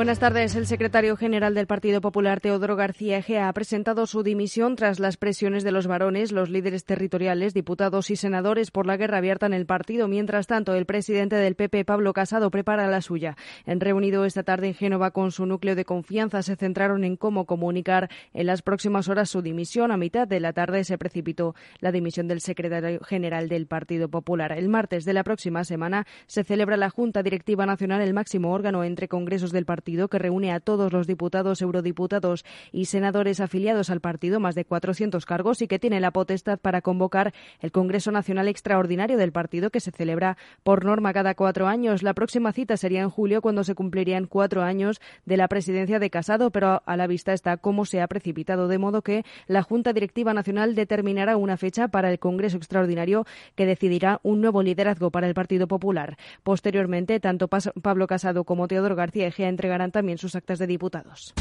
Buenas tardes. El secretario general del Partido Popular, Teodoro García Egea, ha presentado su dimisión tras las presiones de los varones, los líderes territoriales, diputados y senadores por la guerra abierta en el partido. Mientras tanto, el presidente del PP, Pablo Casado, prepara la suya. En reunido esta tarde en Génova con su núcleo de confianza, se centraron en cómo comunicar en las próximas horas su dimisión. A mitad de la tarde se precipitó la dimisión del secretario general del Partido Popular. El martes de la próxima semana se celebra la Junta Directiva Nacional, el máximo órgano entre congresos del partido partido que reúne a todos los diputados, eurodiputados y senadores afiliados al partido, más de 400 cargos, y que tiene la potestad para convocar el Congreso Nacional Extraordinario del partido que se celebra por norma cada cuatro años. La próxima cita sería en julio, cuando se cumplirían cuatro años de la presidencia de Casado, pero a la vista está cómo se ha precipitado, de modo que la Junta Directiva Nacional determinará una fecha para el Congreso Extraordinario que decidirá un nuevo liderazgo para el Partido Popular. Posteriormente, tanto Pablo Casado como Teodoro García Egea entre también sus actas de diputados.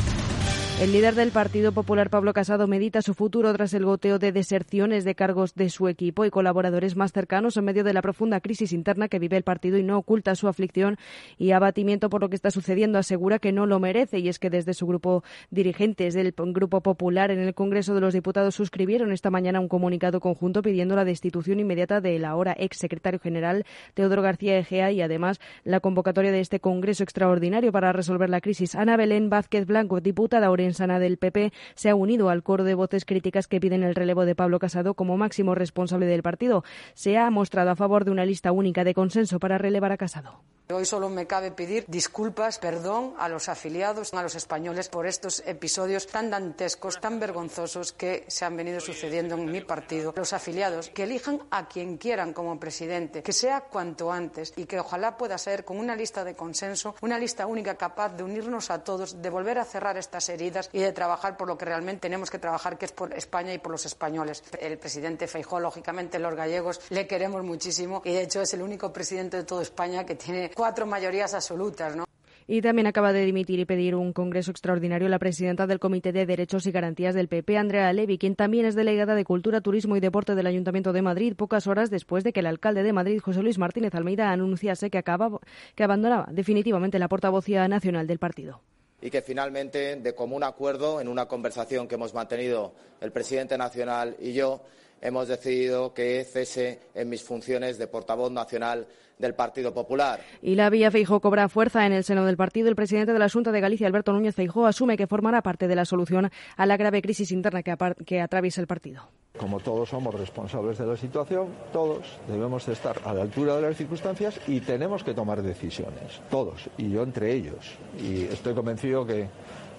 El líder del Partido Popular, Pablo Casado, medita su futuro tras el goteo de deserciones de cargos de su equipo y colaboradores más cercanos en medio de la profunda crisis interna que vive el partido y no oculta su aflicción y abatimiento por lo que está sucediendo. Asegura que no lo merece y es que desde su grupo dirigentes del Grupo Popular en el Congreso de los Diputados suscribieron esta mañana un comunicado conjunto pidiendo la destitución inmediata del ahora ex secretario general Teodoro García Egea y además la convocatoria de este Congreso extraordinario para resolver la crisis. Ana Belén Vázquez Blanco, diputada Sana del PP se ha unido al coro de voces críticas que piden el relevo de Pablo Casado como máximo responsable del partido. Se ha mostrado a favor de una lista única de consenso para relevar a Casado. Hoy solo me cabe pedir disculpas, perdón a los afiliados, a los españoles por estos episodios tan dantescos, tan vergonzosos que se han venido sucediendo en mi partido. Los afiliados que elijan a quien quieran como presidente, que sea cuanto antes y que ojalá pueda ser con una lista de consenso, una lista única capaz de unirnos a todos, de volver a cerrar estas heridas y de trabajar por lo que realmente tenemos que trabajar, que es por España y por los españoles. El presidente Feijóo, lógicamente, los gallegos le queremos muchísimo y de hecho es el único presidente de toda España que tiene cuatro mayorías absolutas, ¿no? Y también acaba de dimitir y pedir un congreso extraordinario la presidenta del Comité de Derechos y Garantías del PP, Andrea Levy, quien también es delegada de Cultura, Turismo y Deporte del Ayuntamiento de Madrid, pocas horas después de que el alcalde de Madrid, José Luis Martínez Almeida, anunciase que, acaba, que abandonaba definitivamente la portavocía nacional del partido y que finalmente, de común acuerdo, en una conversación que hemos mantenido el presidente nacional y yo, hemos decidido que cese en mis funciones de portavoz nacional del Partido Popular. Y la vía Feijó cobra fuerza en el seno del partido. El presidente de la Junta de Galicia, Alberto Núñez Feijó, asume que formará parte de la solución a la grave crisis interna que, que atraviesa el partido. Como todos somos responsables de la situación, todos debemos estar a la altura de las circunstancias y tenemos que tomar decisiones, todos, y yo entre ellos. Y estoy convencido que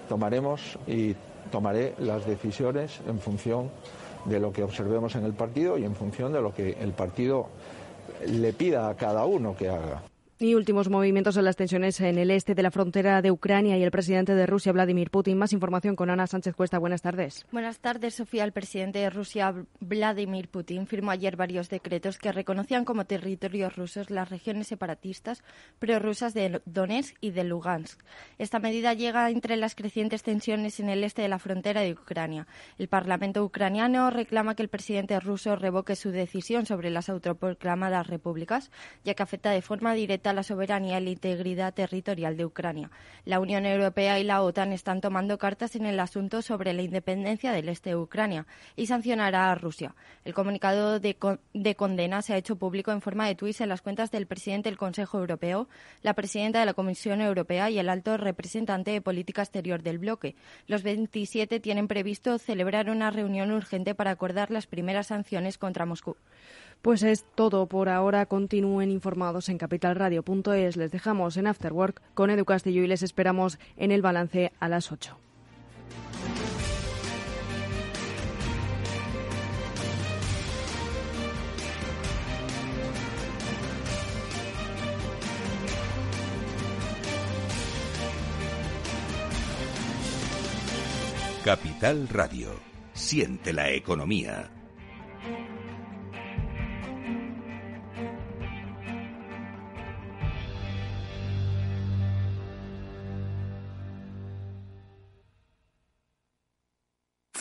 tomaremos y tomaré las decisiones en función de lo que observemos en el partido y en función de lo que el partido le pida a cada uno que haga. Y últimos movimientos en las tensiones en el este de la frontera de Ucrania y el presidente de Rusia, Vladimir Putin. Más información con Ana Sánchez Cuesta. Buenas tardes. Buenas tardes, Sofía. El presidente de Rusia, Vladimir Putin, firmó ayer varios decretos que reconocían como territorios rusos las regiones separatistas prorrusas de Donetsk y de Lugansk. Esta medida llega entre las crecientes tensiones en el este de la frontera de Ucrania. El Parlamento ucraniano reclama que el presidente ruso revoque su decisión sobre las autoproclamadas repúblicas, ya que afecta de forma directa la soberanía y la integridad territorial de Ucrania. La Unión Europea y la OTAN están tomando cartas en el asunto sobre la independencia del este de Ucrania y sancionará a Rusia. El comunicado de, condena se ha hecho público en forma de tuits en las cuentas del presidente del Consejo Europeo, la presidenta de la Comisión Europea y el alto representante de política exterior del bloque. Los 27 tienen previsto celebrar una reunión urgente para acordar las primeras sanciones contra Moscú. Pues es todo por ahora. Continúen informados en capitalradio.es. Les dejamos en Afterwork con Edu Castillo y les esperamos en el balance a las 8. Capital Radio. Siente la economía.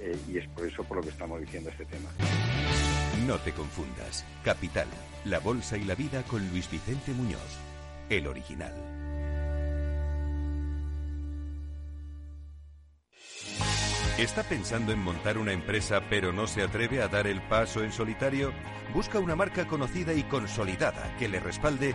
eh, y es por eso por lo que estamos diciendo este tema. No te confundas. Capital, la bolsa y la vida con Luis Vicente Muñoz, el original. ¿Está pensando en montar una empresa pero no se atreve a dar el paso en solitario? Busca una marca conocida y consolidada que le respalde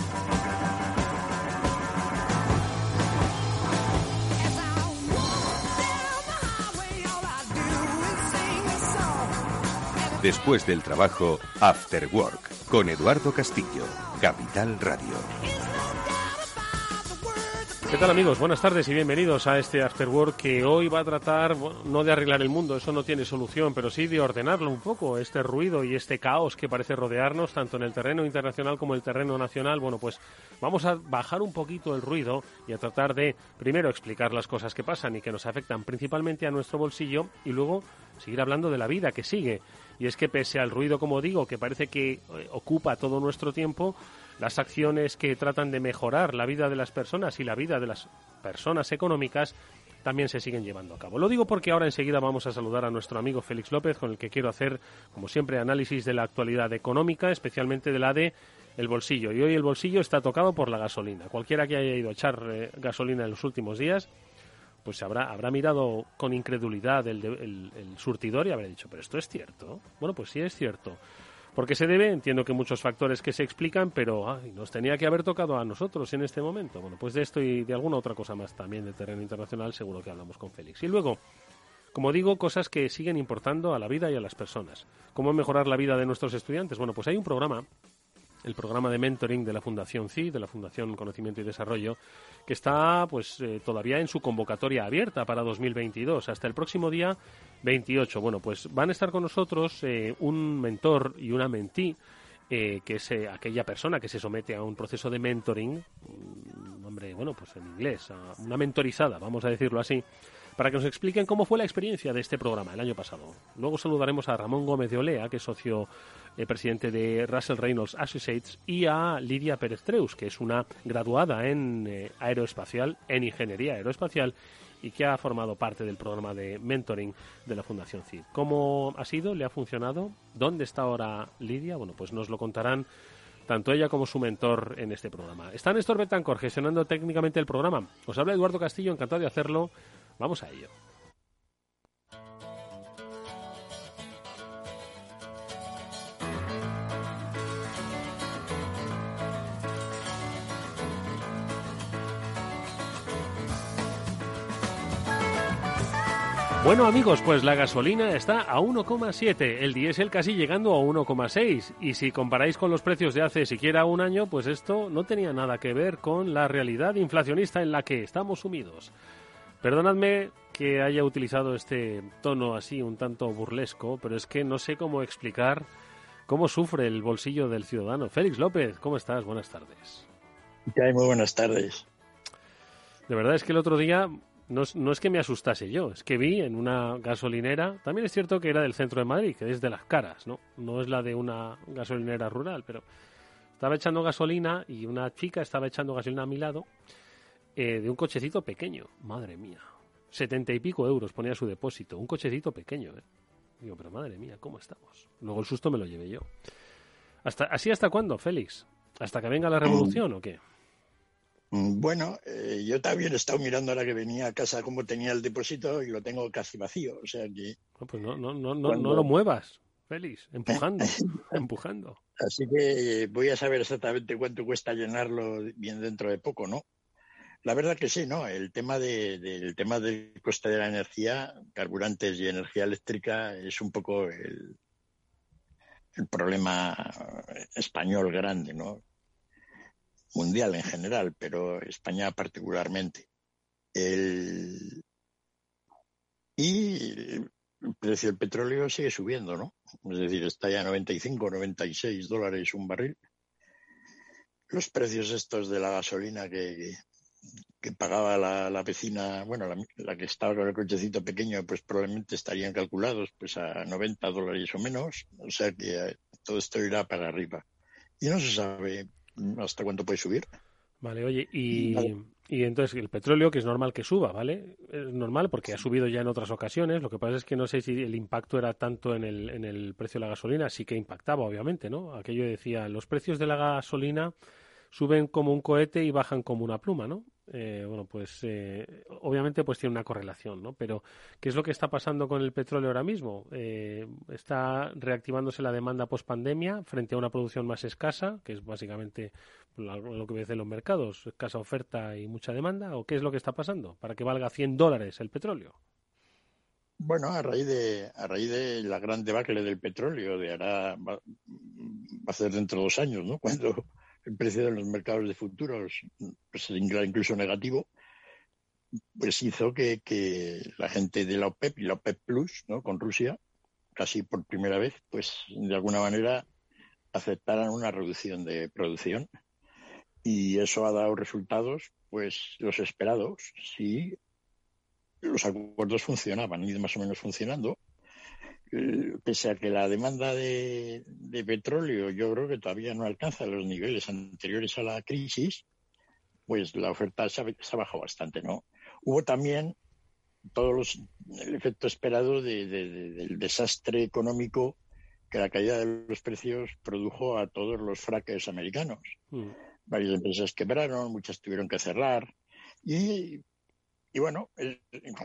Después del trabajo, After Work, con Eduardo Castillo, Capital Radio. ¿Qué tal amigos? Buenas tardes y bienvenidos a este After Work que hoy va a tratar, no de arreglar el mundo, eso no tiene solución, pero sí de ordenarlo un poco, este ruido y este caos que parece rodearnos, tanto en el terreno internacional como en el terreno nacional. Bueno, pues vamos a bajar un poquito el ruido y a tratar de, primero, explicar las cosas que pasan y que nos afectan principalmente a nuestro bolsillo y luego seguir hablando de la vida que sigue. Y es que pese al ruido, como digo, que parece que eh, ocupa todo nuestro tiempo, las acciones que tratan de mejorar la vida de las personas y la vida de las personas económicas también se siguen llevando a cabo. Lo digo porque ahora enseguida vamos a saludar a nuestro amigo Félix López, con el que quiero hacer, como siempre, análisis de la actualidad económica, especialmente de la de el bolsillo. Y hoy el bolsillo está tocado por la gasolina. Cualquiera que haya ido a echar eh, gasolina en los últimos días pues habrá, habrá mirado con incredulidad el, el, surtidor y habrá dicho, pero esto es cierto. Bueno, pues sí es cierto. ¿Por qué se debe? Entiendo que muchos factores que se explican, pero nos tenía que haber tocado a nosotros en este momento. Bueno, pues de esto y de alguna otra cosa más también de terreno internacional seguro que hablamos con Félix. Y luego, como digo, cosas que siguen importando a la vida y a las personas. ¿Cómo mejorar la vida de nuestros estudiantes? Bueno, pues hay un programa el programa de mentoring de la Fundación CI, de la Fundación Conocimiento y Desarrollo, que está pues eh, todavía en su convocatoria abierta para 2022 hasta el próximo día 28. Bueno, pues van a estar con nosotros eh, un mentor y una mentí eh, que es aquella persona que se somete a un proceso de mentoring, un nombre, bueno, pues en inglés, una mentorizada, vamos a decirlo así, para que nos expliquen cómo fue la experiencia de este programa el año pasado. Luego saludaremos a Ramón Gómez de Olea, que es socio eh, presidente de Russell Reynolds Associates, y a Lidia Pérez Treus, que es una graduada en eh, aeroespacial, en ingeniería aeroespacial, y que ha formado parte del programa de mentoring de la Fundación CID. ¿Cómo ha sido? ¿Le ha funcionado? ¿Dónde está ahora Lidia? Bueno, pues nos lo contarán tanto ella como su mentor en este programa. Está Néstor Betancor gestionando técnicamente el programa. Os habla Eduardo Castillo, encantado de hacerlo. Vamos a ello. Bueno amigos, pues la gasolina está a 1,7, el diésel casi llegando a 1,6 y si comparáis con los precios de hace siquiera un año, pues esto no tenía nada que ver con la realidad inflacionista en la que estamos sumidos. Perdonadme que haya utilizado este tono así un tanto burlesco, pero es que no sé cómo explicar cómo sufre el bolsillo del ciudadano. Félix López, ¿cómo estás? Buenas tardes. Muy buenas tardes. De verdad es que el otro día no, no, es que me asustase yo, es que vi en una gasolinera, también es cierto que era del centro de Madrid, que es de las caras, ¿no? No es la de una gasolinera rural, pero estaba echando gasolina y una chica estaba echando gasolina a mi lado eh, de un cochecito pequeño. Madre mía. Setenta y pico euros ponía su depósito. Un cochecito pequeño, ¿eh? Digo, pero madre mía, ¿cómo estamos? Luego el susto me lo llevé yo. ¿Hasta, ¿Así hasta cuándo, Félix? ¿Hasta que venga la revolución o qué? Mm, bueno, eh, yo también he estado mirando ahora que venía a casa cómo tenía el depósito y lo tengo casi vacío. O sea que. No, pues no, no, no, no, no lo muevas. Félix, empujando, empujando. Así que voy a saber exactamente cuánto cuesta llenarlo bien dentro de poco, ¿no? La verdad que sí, ¿no? El tema del tema del coste de la energía, carburantes y energía eléctrica es un poco el, el problema español grande, ¿no? Mundial en general, pero España particularmente. El... Y el precio del petróleo sigue subiendo, ¿no? Es decir, está ya a 95, 96 dólares un barril. Los precios estos de la gasolina que, que pagaba la, vecina, bueno, la, que estaba con el cochecito pequeño, pues probablemente estarían calculados pues a 90 dólares o menos. O sea que eh, todo esto irá para arriba. Y no se sabe hasta cuánto puede subir. Vale, oye, y, y entonces el petróleo, que es normal que suba, ¿vale? Es normal porque ha subido ya en otras ocasiones. Lo que pasa es que no sé si el impacto era tanto en el, en el precio de la gasolina. Sí que impactaba, obviamente, ¿no? Aquello decía, los precios de la gasolina suben como un cohete y bajan como una pluma, ¿no? Eh, bueno, pues eh, obviamente pues tiene una correlación, ¿no? Pero ¿qué es lo que está pasando con el petróleo ahora mismo? Eh, está reactivándose la demanda post pandemia frente a una producción más escasa, que es básicamente lo que dicen los mercados, escasa oferta y mucha demanda, o qué es lo que está pasando para que valga 100 dólares el petróleo. Bueno, a raíz de a raíz de la gran debacle del petróleo, de ahora va, va a ser dentro de dos años, ¿no? Cuando el precio de los mercados de futuros pues, incluso negativo, pues hizo que, la gente de la OPEP y la OPEP Plus, ¿no? con Rusia, casi por primera vez, pues de alguna manera aceptaran una reducción de producción. Y eso ha dado resultados, pues los esperados, si los acuerdos funcionaban, y más o menos funcionando, pese a que la demanda de, petróleo yo creo que todavía no alcanza los niveles anteriores a la crisis, pues la oferta se ha, bajado bastante, ¿no? Hubo también todos los, el efecto esperado del desastre económico que la caída de los precios produjo a todos los fraques americanos. Mm. Varias empresas quebraron, muchas tuvieron que cerrar y y bueno,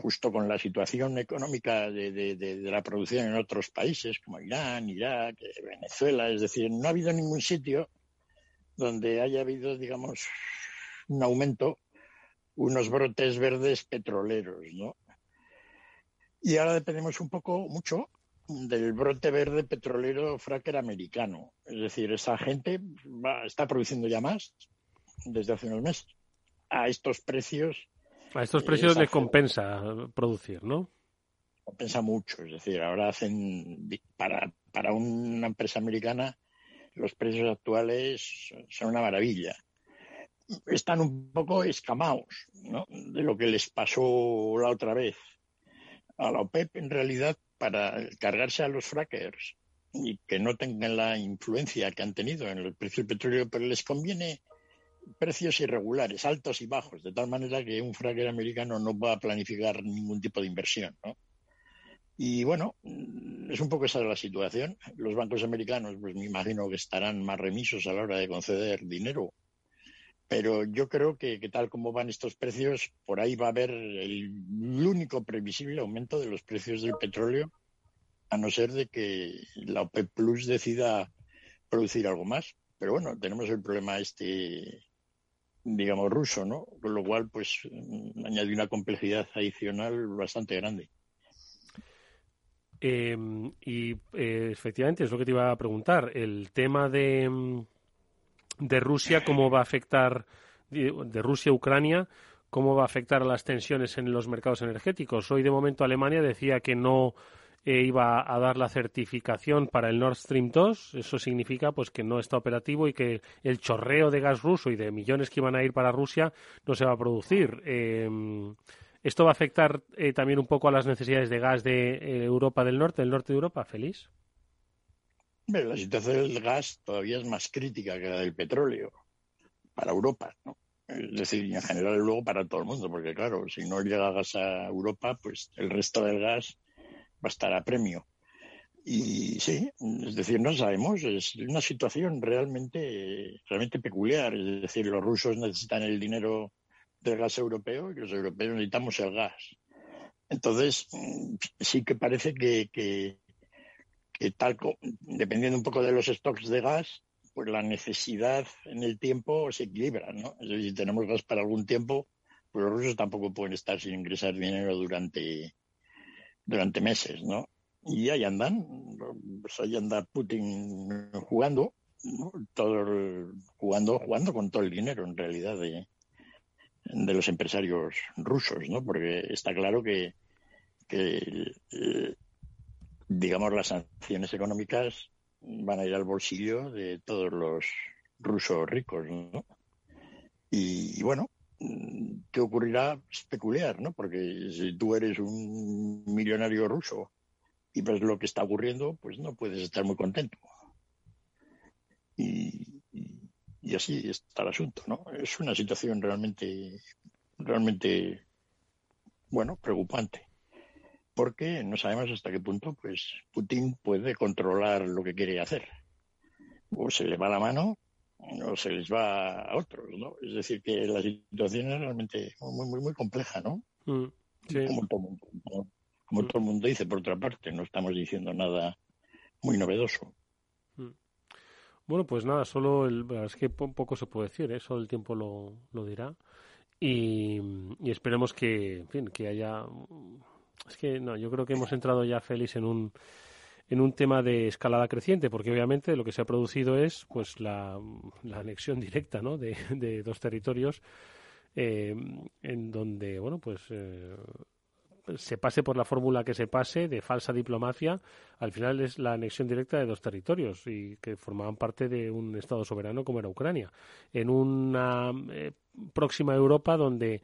justo con la situación económica de, la producción en otros países como Irán, Irak, Venezuela, es decir, no ha habido ningún sitio donde haya habido, digamos, un aumento, unos brotes verdes petroleros, ¿no? Y ahora dependemos un poco, mucho, del brote verde petrolero fracker americano. Es decir, esa gente está produciendo ya más desde hace unos meses a estos precios a estos precios les compensa producir, ¿no? Compensa mucho, es decir, ahora hacen para, para una empresa americana los precios actuales son una maravilla. Están un poco escamados ¿no? de lo que les pasó la otra vez. A la OPEP, en realidad, para cargarse a los frackers y que no tengan la influencia que han tenido en el precio del petróleo, pero les conviene precios irregulares, altos y bajos, de tal manera que un fracker americano no va a planificar ningún tipo de inversión. ¿no? Y bueno, mm, es un poco esa la situación. Los bancos americanos, pues me imagino que estarán más remisos a la hora de conceder dinero. Pero yo creo que, tal como van estos precios, por ahí va a haber el, único previsible aumento de los precios del petróleo, a no ser de que la OPEP Plus decida producir algo más. Pero bueno, tenemos el problema este digamos, ruso, ¿no? Con lo cual, pues, mm, añade una complejidad adicional bastante grande. Em, y eh, efectivamente es lo que te iba a preguntar. El tema de, mm, de Rusia, ¿cómo va a afectar, de Rusia-Ucrania, cómo va a afectar a las tensiones en los mercados energéticos. Hoy, de momento, Alemania decía que no iba a dar la certificación para el Nord Stream 2. Eso significa pues que no está operativo y que el chorreo de gas ruso y de millones que iban a ir para Rusia no se va a producir. Em, ¿Esto va a afectar eh, también un poco a las necesidades de gas de eh, Europa del Norte, del norte de Europa? ¿Feliz? La situación del gas todavía es más crítica que la del petróleo para Europa, ¿no? Es decir, en general luego para todo el mundo, porque claro, si no llega gas a Europa, pues el resto del gas va a estar a premio. Y sí, es decir, no sabemos, es una situación realmente, realmente peculiar. Es decir, los rusos necesitan el dinero del gas europeo y los europeos necesitamos el gas. Entonces, sí que parece que, que, tal, dependiendo un poco de los stocks de gas, pues la necesidad en el tiempo se equilibra, ¿no? Es decir, si tenemos gas para algún tiempo, pues los rusos tampoco pueden estar sin ingresar dinero durante, durante meses, ¿no? Y ahí andan, pues ahí anda Putin jugando, todo jugando, jugando con todo el dinero en realidad de, de los empresarios rusos, ¿no? Porque está claro que, que eh, digamos, las sanciones económicas van a ir al bolsillo de todos los rusos ricos, ¿no? Y, bueno, ¿qué ocurrirá? Es peculiar, ¿no? Porque si tú eres un millonario ruso y ves lo que está ocurriendo, pues no puedes estar muy contento. Y, y así está el asunto, ¿no? Es una situación realmente, realmente, bueno, preocupante, porque no sabemos hasta qué punto, pues, Putin puede controlar lo que quiere hacer. O se le va la mano o se les va a otros, ¿no? Es decir, que la situación es realmente muy, muy, muy compleja, ¿no? Mm, como, todo, como todo el mundo dice, por otra parte, no estamos diciendo nada muy novedoso. Bueno, pues nada, solo el, es que poco se puede decir, ¿eh? solo el tiempo lo, lo dirá. Y, esperemos que, en fin, que haya. Es que no, yo creo que hemos entrado ya, Félix, en un, en un tema de escalada creciente, porque obviamente lo que se ha producido es pues la, la anexión directa ¿no? de, dos territorios eh, en donde, bueno, pues. Eh, se pase por la fórmula que se pase de falsa diplomacia, al final es la anexión directa de dos territorios y que formaban parte de un Estado soberano como era Ucrania. En una eh, próxima Europa donde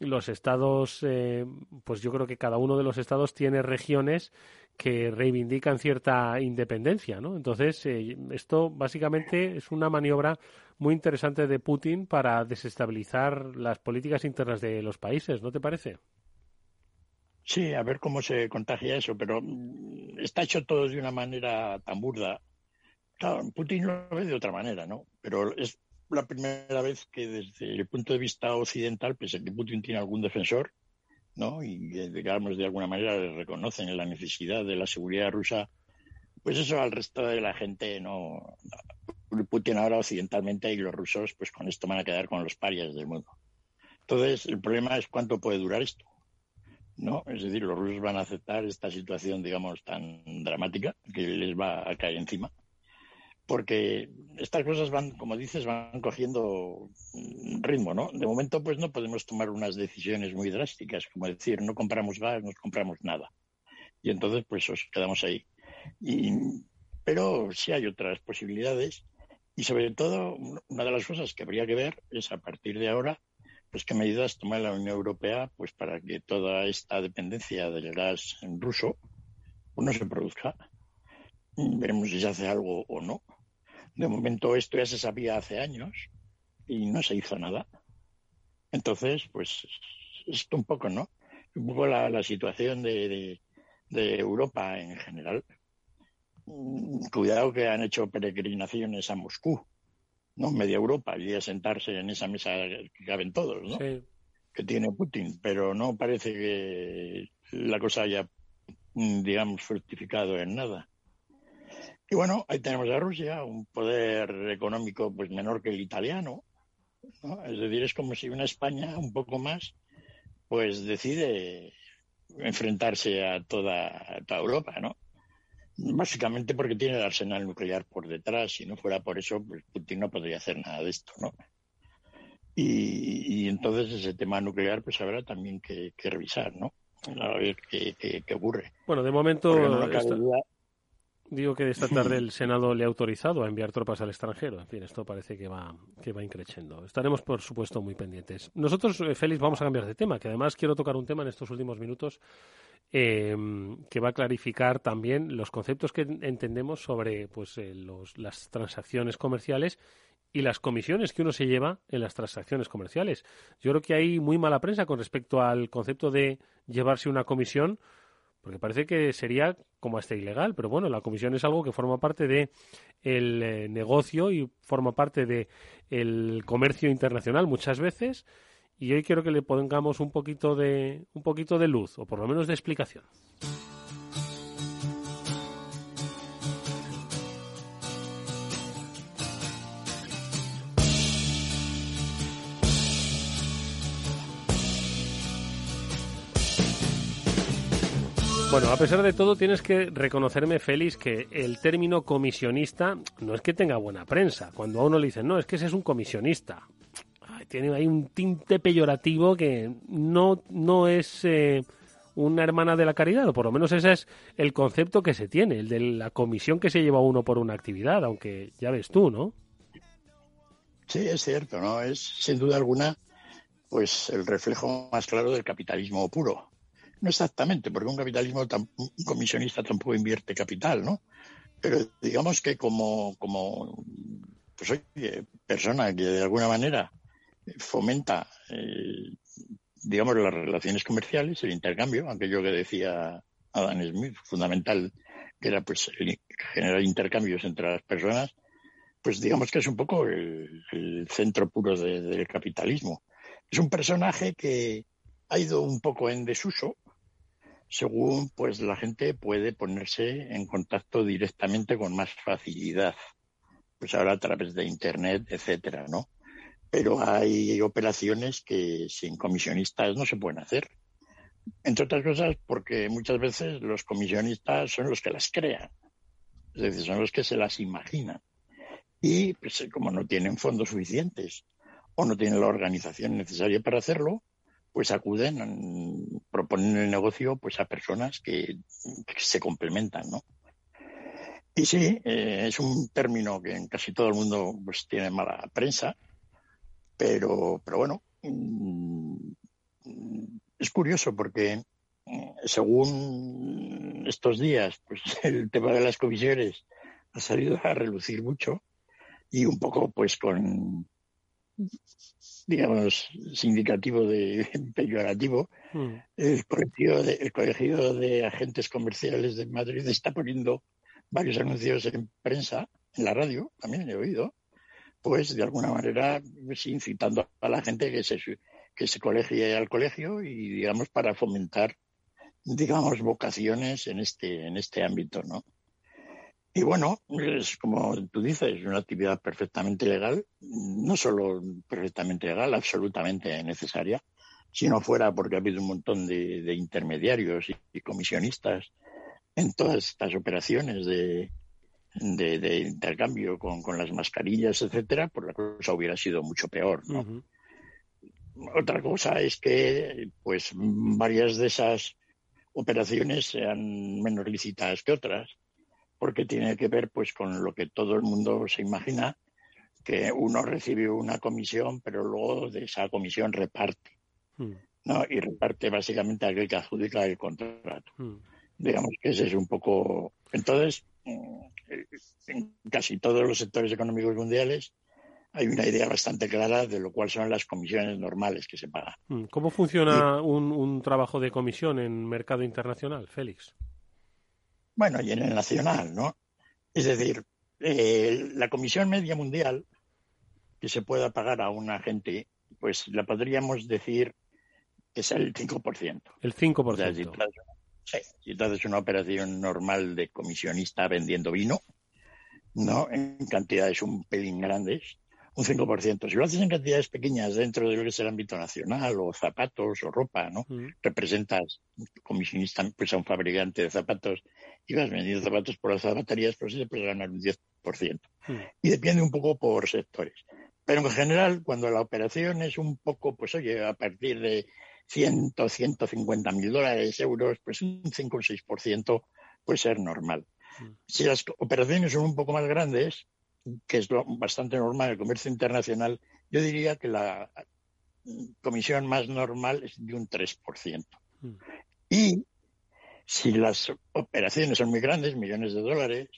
los estados, eh, pues yo creo que cada uno de los estados tiene regiones que reivindican cierta independencia, ¿no? Entonces, eh, esto básicamente es una maniobra muy interesante de Putin para desestabilizar las políticas internas de los países, ¿no te parece? Sí, a ver cómo se contagia eso, pero está hecho todo de una manera tan burda. Claro, Putin lo ve de otra manera, ¿no? Pero es la primera vez que desde el punto de vista occidental, pese que Putin tiene algún defensor, ¿no? Y eh, digamos de alguna manera reconocen la necesidad de la seguridad rusa, pues eso al resto de la gente no. Putin ahora occidentalmente y los rusos, pues con esto van a quedar con los parias del mundo. Entonces, el problema es cuánto puede durar esto. ¿no? Es decir, los rusos van a aceptar esta situación, digamos, tan dramática que les va a caer encima. Porque estas cosas van, como dices, van cogiendo ritmo, ¿no? De momento, pues no podemos tomar unas decisiones muy drásticas, como decir, no compramos gas, no compramos nada. Y entonces, pues os quedamos ahí. Y, pero sí hay otras posibilidades. Y sobre todo, una de las cosas que habría que ver es a partir de ahora pues qué medidas toma la Unión Europea pues para que toda esta dependencia del gas ruso pues, no se produzca. Veremos si se hace algo o no. De momento esto ya se sabía hace años y no se hizo nada. Entonces, pues esto un poco, ¿no? Un poco la, situación de, de Europa en general. Mm, cuidado que han hecho peregrinaciones a Moscú ¿no? Media Europa y a sentarse en esa mesa que caben todos, ¿no? Que tiene Putin, pero no parece que la cosa haya, mm, digamos, fructificado en nada. Y bueno, ahí tenemos a Rusia, un poder económico pues menor que el italiano, ¿no? Es decir, es como si una España un poco más, pues decide enfrentarse a toda, a toda Europa, ¿no? Básicamente porque tiene el arsenal nuclear por detrás. Si no fuera por eso, pues Putin no podría hacer nada de esto, ¿no? Y, entonces ese tema nuclear pues habrá también que, revisar, ¿no? A ver qué, ocurre. Bueno, de momento digo que esta tarde el Senado le ha autorizado a enviar tropas al extranjero. En fin, esto parece que va, que va increciendo. Estaremos, por supuesto, muy pendientes. Nosotros, eh, Félix, vamos a cambiar de tema, que además quiero tocar un tema en estos últimos minutos eh, que va a clarificar también los conceptos que entendemos sobre pues, eh, las transacciones comerciales y las comisiones que uno se lleva en las transacciones comerciales. Yo creo que hay muy mala prensa con respecto al concepto de llevarse una comisión, porque parece que sería como hasta ilegal, pero bueno, la comisión es algo que forma parte de el eh, negocio y forma parte de el comercio internacional muchas veces y hoy quiero que le pongamos un poquito de un poquito de luz o por lo menos de explicación. Bueno, a pesar de todo, tienes que reconocerme, Félix, que el término comisionista no es que tenga buena prensa. Cuando a uno le dicen, no, es que ese es un comisionista. tiene ahí un tinte peyorativo que no, no es eh, una hermana de la caridad, o por lo menos ese es el concepto que se tiene, el de la comisión que se lleva uno por una actividad, aunque ya ves tú, ¿no? Sí, es cierto, ¿no? Es sin duda alguna pues el reflejo más claro del capitalismo puro no exactamente, porque un capitalismo, un comisionista tampoco invierte capital, ¿no? Pero digamos que como, como pues oye, persona que de alguna manera fomenta, eh, digamos, las relaciones comerciales, el intercambio, aquello que decía Adam Smith, fundamental, que era pues generar intercambios entre las personas, pues digamos que es un poco el, centro puro del capitalismo. Es un personaje que ha ido un poco en desuso, según pues la gente puede ponerse en contacto directamente con más facilidad, pues ahora a través de internet, etcétera, ¿no? Pero hay operaciones que sin comisionistas no se pueden hacer. Entre otras cosas porque muchas veces los comisionistas son los que las crean, es decir, son los que se las imaginan. Y pues, como no tienen fondos suficientes o no tienen la organización necesaria para hacerlo, pues acuden, proponen el negocio pues a personas que, se complementan, ¿no? Y sí, eh, es un término que en casi todo el mundo pues tiene mala prensa, pero, pero bueno, mm, es curioso porque mm, según estos días, pues el tema de las comisiones ha salido a relucir mucho y un poco pues con digamos, sindicativo de peyorativo, mm. el, colegio de, el Colegio de Agentes Comerciales de Madrid está poniendo varios anuncios en prensa, en la radio, también he oído, pues de alguna manera pues, incitando a la gente que se, que se colegie al colegio y, digamos, para fomentar, digamos, vocaciones en este, en este ámbito, ¿no? Y bueno, es como tú dices, una actividad perfectamente legal, no solo perfectamente legal, absolutamente necesaria, si no fuera porque ha habido un montón de, intermediarios y, comisionistas en todas estas operaciones de, intercambio con, las mascarillas, etcétera, pues la cosa hubiera sido mucho peor. Otra cosa es que, pues, varias de esas operaciones sean menos lícitas que otras porque tiene que ver pues con lo que todo el mundo se imagina, que uno recibe una comisión, pero luego de esa comisión reparte. Hmm. ¿no? Y reparte básicamente a aquel que adjudica el contrato. Hmm. Digamos que ese es un poco. Entonces, mm, en casi todos los sectores económicos mundiales hay una idea bastante clara de lo cual son las comisiones normales que se pagan. Hmm. ¿Cómo funciona un, un trabajo de comisión en mercado internacional, Félix? Bueno, y en el nacional, ¿no? Es decir, eh, la Comisión Media Mundial que se pueda pagar a un agente, pues la podríamos decir que es el 5%. El 5%. O sea, si sí, si tú haces una operación normal de comisionista vendiendo vino, ¿no? En cantidades un pelín grandes, un 5%. Si lo haces en cantidades pequeñas dentro de lo que es el ámbito nacional, o zapatos o ropa, ¿no? Mm. Representas comisionista pues, a un fabricante de zapatos y vas vendiendo zapatos por las zapaterías, pues se puede ganar un 10%. Mm. Y depende un poco por sectores. Pero en general, cuando la operación es un poco, pues oye, a partir de 100, 150 mil dólares, euros, pues un 5 o 6% puede ser normal. Si las operaciones son un poco más grandes, que es bastante normal en el comercio internacional, yo diría que la comisión más normal es de un 3%. Mm. Y si las operaciones son muy grandes, millones de dólares,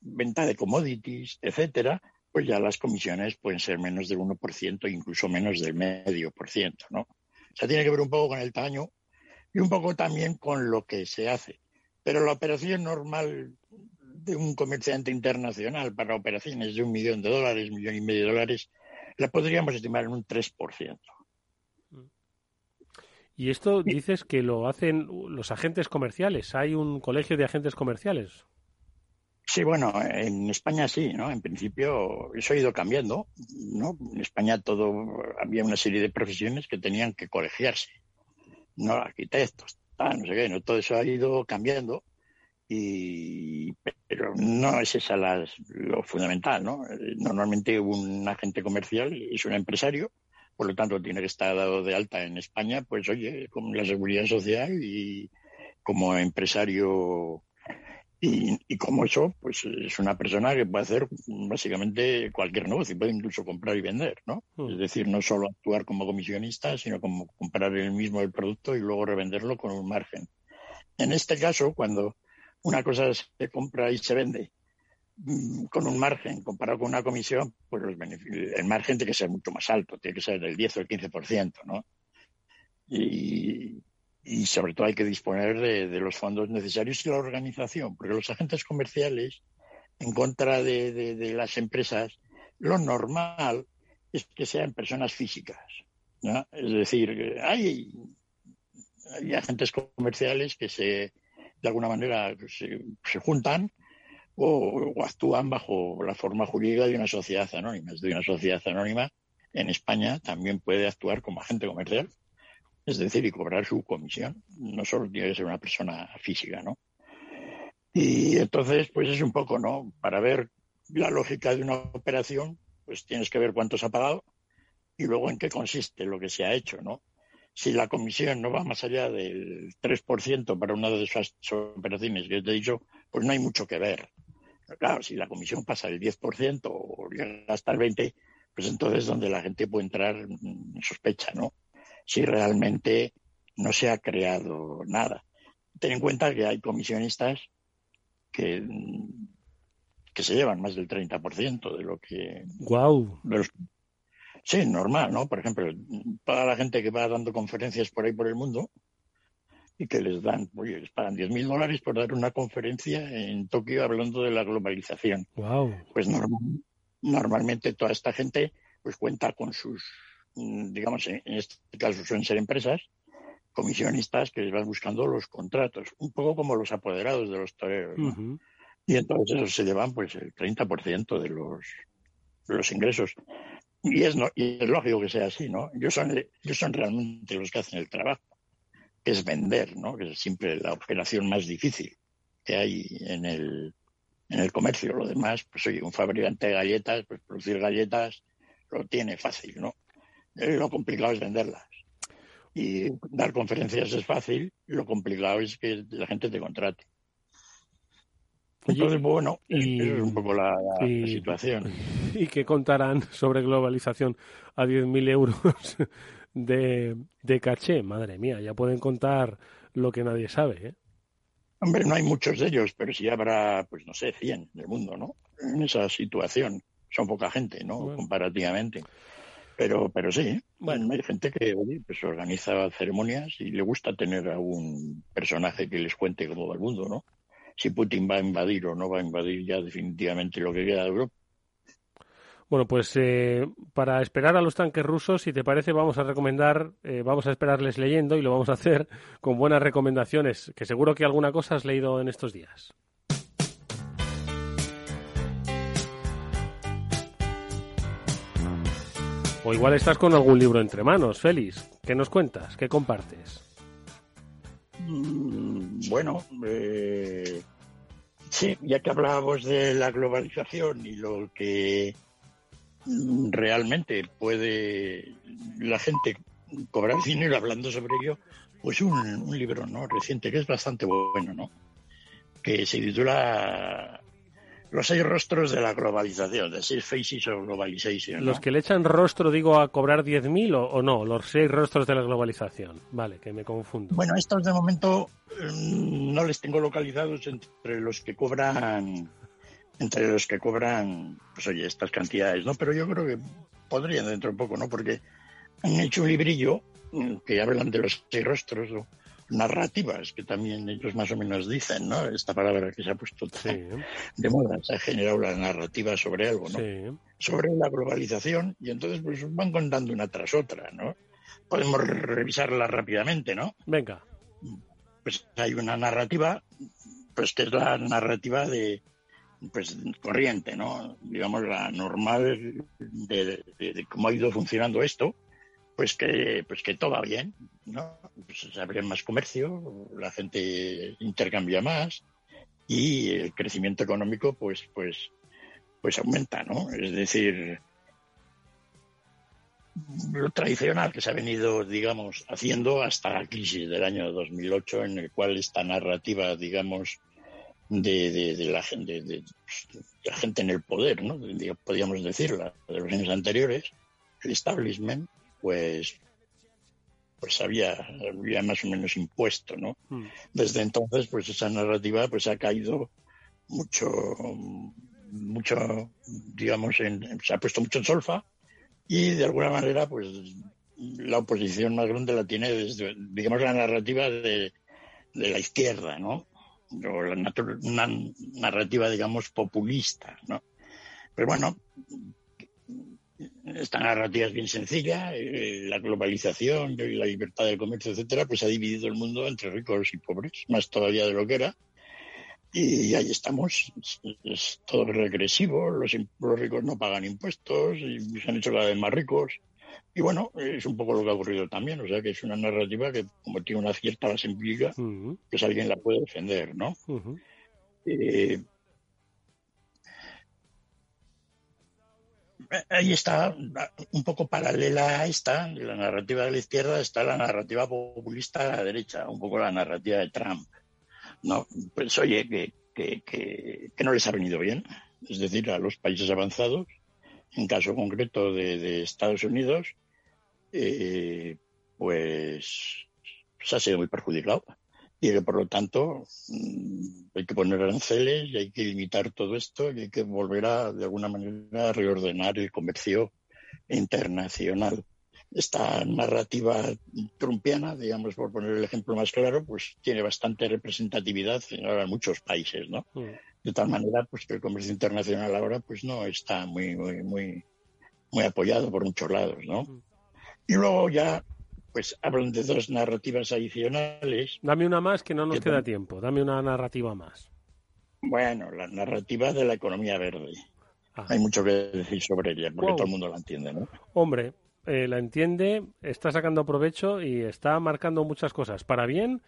venta de commodities, etcétera, pues ya las comisiones pueden ser menos del 1%, incluso menos del medio por ciento, ¿no? O sea, tiene que ver un poco con el tamaño y un poco también con lo que se hace. Pero la operación normal de un comerciante internacional para operaciones de un millón de dólares, millón y medio de dólares, la podríamos estimar en un 3%. Y esto dices que lo hacen los agentes comerciales. ¿Hay un colegio de agentes comerciales? Sí, bueno, en España sí, ¿no? En principio eso ha ido cambiando, ¿no? En España todo había una serie de profesiones que tenían que colegiarse, ¿no? Arquitectos, no sé qué, ¿no? Todo eso ha ido cambiando y pero no es esa lo fundamental, ¿no? Normalmente un agente comercial es un empresario, por lo tanto tiene que estar dado de alta en España, pues oye, con la seguridad social y como empresario y, como eso, pues es una persona que puede hacer básicamente cualquier negocio, puede incluso comprar y vender, ¿no? Hmm. Es decir, no solo actuar como comisionista, sino como comprar el mismo el producto y luego revenderlo con un margen. En este caso, cuando una cosa se compra y se vende mm, con un margen comparado con una comisión, pues el margen tiene que ser mucho más alto, tiene que ser del 10 o el 15%, ¿no? Y, sobre todo hay que disponer de, los fondos necesarios y la organización, porque los agentes comerciales, en contra de, las empresas, lo normal es que sean personas físicas. Es decir, hay, hay, agentes comerciales que se, de alguna manera se, juntan o, actúan bajo la forma jurídica de una sociedad anónima. De una sociedad anónima en España también puede actuar como agente comercial es decir, y cobrar su comisión. No solo tiene que ser una persona física, ¿no? Y entonces, pues es un poco, ¿no? Para ver la lógica de una operación, pues tienes que ver cuánto se ha pagado y luego en qué consiste lo que se ha hecho, ¿no? Si la comisión no va más allá del 3% para una de esas operaciones que te he dicho, pues no hay mucho que ver. claro, si la comisión pasa del 10% o llega hasta el 20%, pues entonces es donde la gente puede entrar en sospecha, ¿no? si realmente no se ha creado nada. Ten en cuenta que hay comisionistas que, que se llevan más del 30% de lo que... ¡Guau! Sí, normal, ¿no? Por ejemplo, toda la gente que va dando conferencias por ahí por el mundo y que les dan, oye, les pagan 10.000 dólares por dar una conferencia en Tokio hablando de la globalización. ¡Wow! Pues normalmente toda esta gente pues cuenta con sus digamos, en este caso suelen ser empresas, comisionistas que les van buscando los contratos, un poco como los apoderados de los toreros. Y entonces se llevan pues el 30% de los, de los ingresos. Y es, no, y es lógico que sea así, ¿no? Ellos son, son realmente los que hacen el trabajo, que es vender, ¿no? Que es siempre la operación más difícil que hay en el, en el comercio. Lo demás, pues oye, un fabricante de galletas, pues producir galletas lo tiene fácil, ¿no? Eh, lo complicado es venderlas. Y dar conferencias es fácil, lo complicado es que la gente te contrate. Entonces, bueno, y, es un poco la, situación. ¿Y qué contarán sobre globalización a 10.000 euros de, de caché? Madre mía, ya pueden contar lo que nadie sabe. ¿eh? Hombre, no hay muchos de ellos, pero sí habrá, pues no sé, 100 del mundo, ¿no? En esa situación. Son poca gente, ¿no? Comparativamente. Pero, pero sí, bueno, hay gente que pues organiza ceremonias y le gusta tener a un personaje que les cuente todo el mundo, ¿no? Si Putin va a invadir o no va a invadir ya definitivamente lo que queda de Europa. Bueno, pues eh, para esperar a los tanques rusos, si te parece, vamos a recomendar, eh, vamos a esperarles leyendo y lo vamos a hacer con buenas recomendaciones, que seguro que alguna cosa has leído en estos días. O igual estás con algún libro entre manos, Félix. ¿Qué nos cuentas? ¿Qué compartes? Mm, bueno, eh, sí, ya que hablábamos de la globalización y lo que realmente puede la gente cobrar dinero hablando sobre ello, pues un, un libro no reciente que es bastante bueno, ¿no? que se titula Los seis rostros de la globalización, The Six Faces of Globalization. Los que le echan rostro, digo, a cobrar 10.000 o, o no, los seis rostros de la globalización. Vale, que me confundo. Bueno, estos de momento mm, no les tengo localizados entre los que cobran entre los que cobran, pues oye, estas cantidades, ¿no? Pero yo creo que podrían dentro de poco, ¿no? Porque han hecho un librillo mm, que hablan de los seis rostros, ¿no? Narrativas, que también ellos más o menos dicen, ¿no? Esta palabra que se ha puesto de moda, se ha generado la narrativa sobre algo, ¿no? Sobre la globalización, y entonces pues van contando una tras otra, ¿no? Podemos revisarla rápidamente, ¿no? Venga. Pues hay una narrativa, pues que es la narrativa de, pues corriente, ¿no? Digamos la normal de, de, de cómo ha ido funcionando esto, pues que, pues que todo va bien, ¿no? Pues se abre más comercio, la gente intercambia más y el crecimiento económico, pues, pues, pues aumenta, ¿no? Es decir, lo tradicional que se ha venido, digamos, haciendo hasta la crisis del año 2008, en el cual esta narrativa, digamos, de, de, de la gente, de, la gente en el poder, ¿no? Podríamos decirla, de los años anteriores, el establishment, pues pues había, había más o menos impuesto, ¿no? Hmm. Desde entonces, pues esa narrativa pues ha caído mucho, mucho, digamos, en, se ha puesto mucho en solfa y de alguna manera, pues la oposición más grande la tiene desde, digamos, la narrativa de, de la izquierda, ¿no? O la una narrativa, digamos, populista, ¿no? Pero bueno, esta narrativa es bien sencilla, eh, la globalización y la libertad del comercio, etcétera, pues ha dividido el mundo entre ricos y pobres, más todavía de lo que era. Y ahí estamos, es, todo regresivo, los, los, ricos no pagan impuestos y se han hecho cada vez más ricos. Y bueno, es un poco lo que ha ocurrido también, o sea que es una narrativa que como tiene una cierta base empírica, uh -huh. pues alguien la puede defender, ¿no? Uh -huh. eh, ahí está, un poco paralela a esta, la narrativa de la izquierda, está la narrativa populista de la derecha, un poco la narrativa de Trump. No, pues oye, que, que, que, no les ha venido bien, es decir, a los países avanzados, en caso concreto de, Estados Unidos, eh, pues se ha sido muy perjudicado y que por lo tanto hay que poner aranceles y hay que limitar todo esto y hay que volver a, de alguna manera, a reordenar el comercio internacional. Esta narrativa trumpiana, digamos, por poner el ejemplo más claro, pues tiene bastante representatividad en ahora muchos países, ¿no? Mm. De tal manera, pues que el comercio internacional ahora, pues no está muy, muy, muy, muy apoyado por muchos lados, ¿no? Mm. Y luego ya pues hablan de dos narrativas adicionales. Dame una más que no nos que queda tiempo. Dame una narrativa más. Bueno, la narrativa de la economía verde. Ah. Hay mucho que decir sobre ella, porque wow. todo el mundo la entiende, ¿no? Hombre, eh, la entiende, está sacando provecho y está marcando muchas cosas, para bien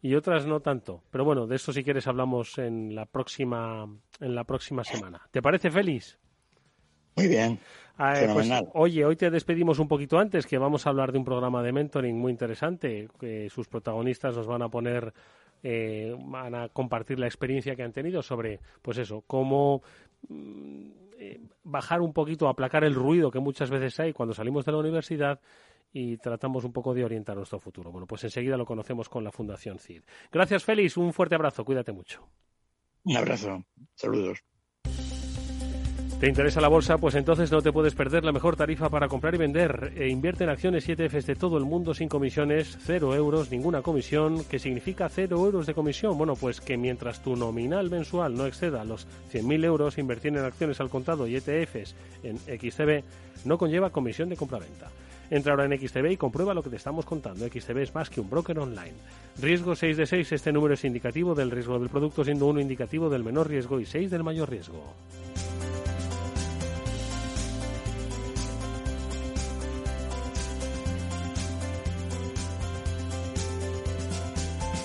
y otras no tanto. Pero bueno, de eso si quieres hablamos en la próxima, en la próxima semana. ¿Te parece, Félix? Muy bien. Eh, pues, oye, hoy te despedimos un poquito antes, que vamos a hablar de un programa de mentoring muy interesante, que sus protagonistas nos van a poner, eh, van a compartir la experiencia que han tenido sobre, pues eso, cómo eh, bajar un poquito, aplacar el ruido que muchas veces hay cuando salimos de la universidad y tratamos un poco de orientar nuestro futuro. Bueno, pues enseguida lo conocemos con la Fundación CID. Gracias, Félix, un fuerte abrazo, cuídate mucho. Un abrazo, saludos. ¿Te interesa la bolsa? Pues entonces no te puedes perder la mejor tarifa para comprar y vender. E invierte en acciones 7Fs de todo el mundo sin comisiones, cero euros, ninguna comisión. ¿Qué significa cero euros de comisión? Bueno, pues que mientras tu nominal mensual no exceda los 100.000 euros, invertir en acciones al contado y ETFs en XTB no conlleva comisión de compra-venta. Entra ahora en XTB y comprueba lo que te estamos contando. XTB es más que un broker online. Riesgo 6 de 6, este número es indicativo del riesgo del producto, siendo uno indicativo del menor riesgo y 6 del mayor riesgo.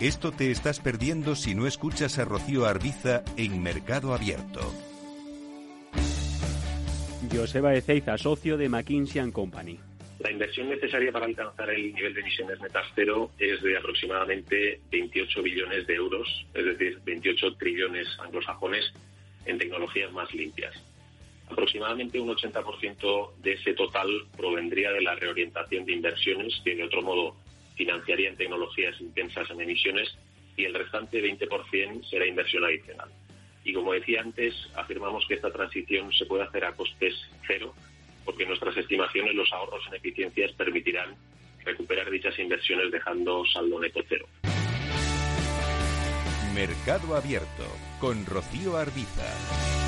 Esto te estás perdiendo si no escuchas a Rocío Arbiza en Mercado Abierto. Joseba Ezeiza, socio de McKinsey Company. La inversión necesaria para alcanzar el nivel de emisiones netas cero es de aproximadamente 28 billones de euros, es decir, 28 trillones anglosajones en tecnologías más limpias. Aproximadamente un 80% de ese total provendría de la reorientación de inversiones que de otro modo financiarían tecnologías intensas en emisiones y el restante 20% será inversión adicional. Y como decía antes, afirmamos que esta transición se puede hacer a costes cero, porque nuestras estimaciones, los ahorros en eficiencias permitirán recuperar dichas inversiones dejando saldo neto cero. Mercado Abierto con Rocío Arbiza.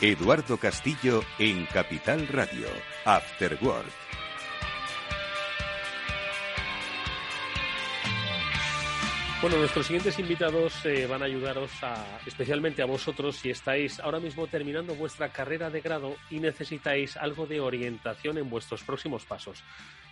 Eduardo Castillo en Capital Radio, After Work. Bueno, nuestros siguientes invitados eh, van a ayudaros especialmente a vosotros si estáis ahora mismo terminando vuestra carrera de grado y necesitáis algo de orientación en vuestros próximos pasos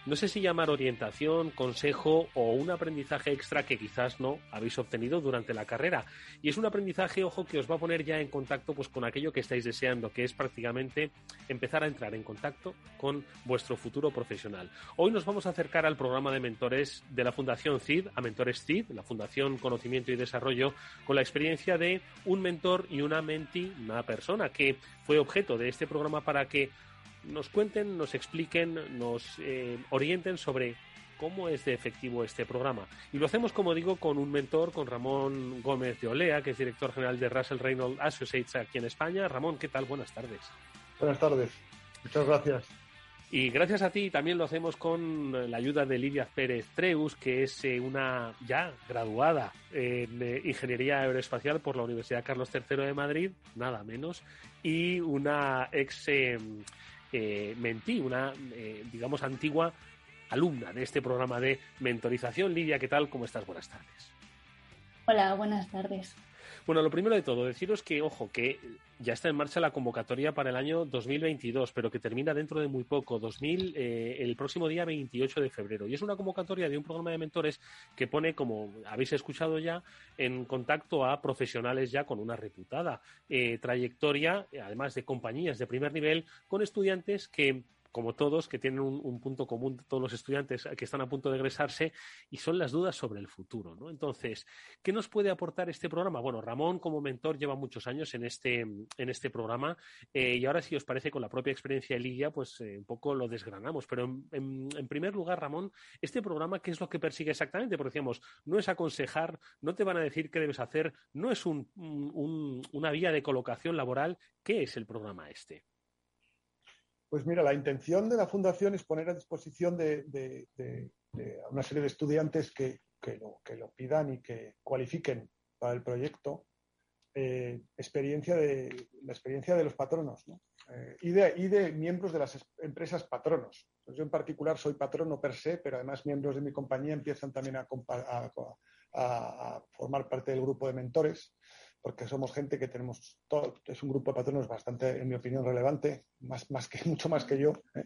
no sé si llamar orientación, consejo o un aprendizaje extra que quizás no habéis obtenido durante la carrera. Y es un aprendizaje, ojo, que os va a poner ya en contacto pues, con aquello que estáis deseando, que es prácticamente empezar a entrar en contacto con vuestro futuro profesional. Hoy nos vamos a acercar al programa de mentores de la Fundación CID, a Mentores CID, la Fundación Conocimiento y Desarrollo, con la experiencia de un mentor y una menti, una persona que fue objeto de este programa para que nos cuenten, nos expliquen, nos eh, orienten sobre cómo es de efectivo este programa. Y lo hacemos, como digo, con un mentor, con Ramón Gómez de Olea, que es director general de Russell Reynolds Associates aquí en España. Ramón, ¿qué tal? Buenas tardes. Buenas tardes. Muchas gracias. Y gracias a ti también lo hacemos con la ayuda de Lidia Pérez Treus, que es eh, una ya graduada en eh, Ingeniería Aeroespacial por la Universidad Carlos III de Madrid, nada menos, y una ex eh, Mentí, una, eh, digamos, antigua alumna de este programa de mentorización. Lidia, ¿qué tal? ¿Cómo estás? Buenas tardes. Hola, buenas tardes. Bueno, lo primero de todo, deciros que, ojo, que ya está en marcha la convocatoria para el año 2022, pero que termina dentro de muy poco, 2000, eh, el próximo día 28 de febrero. Y es una convocatoria de un programa de mentores que pone, como habéis escuchado ya, en contacto a profesionales ya con una reputada eh, trayectoria, además de compañías de primer nivel, con estudiantes que como todos, que tienen un, punto común, todos los estudiantes que están a punto de egresarse, y son las dudas sobre el futuro. ¿no? Entonces, ¿qué nos puede aportar este programa? Bueno, Ramón, como mentor, lleva muchos años en este, en este programa, eh, y ahora, si os parece, con la propia experiencia de Lidia, pues eh, un poco lo desgranamos. Pero en, primer lugar, Ramón, este programa, ¿qué es lo que persigue exactamente? Porque decíamos, no es aconsejar, no te van a decir qué debes hacer, no es una vía de colocación laboral. ¿Qué es el programa este? Pues mira, la intención de la Fundación es poner a disposición de, una serie de estudiantes que, lo, pidan y que cualifiquen para el proyecto eh, experiencia de, la experiencia de los patronos eh, y, de, miembros de las empresas patronos. Pues yo en particular soy patrono per se, pero además miembros de mi compañía empiezan también a, a formar parte del grupo de mentores porque somos gente que tenemos, todo, es un grupo de patronos bastante, en mi opinión, relevante, más, más que, mucho más que yo, ¿eh?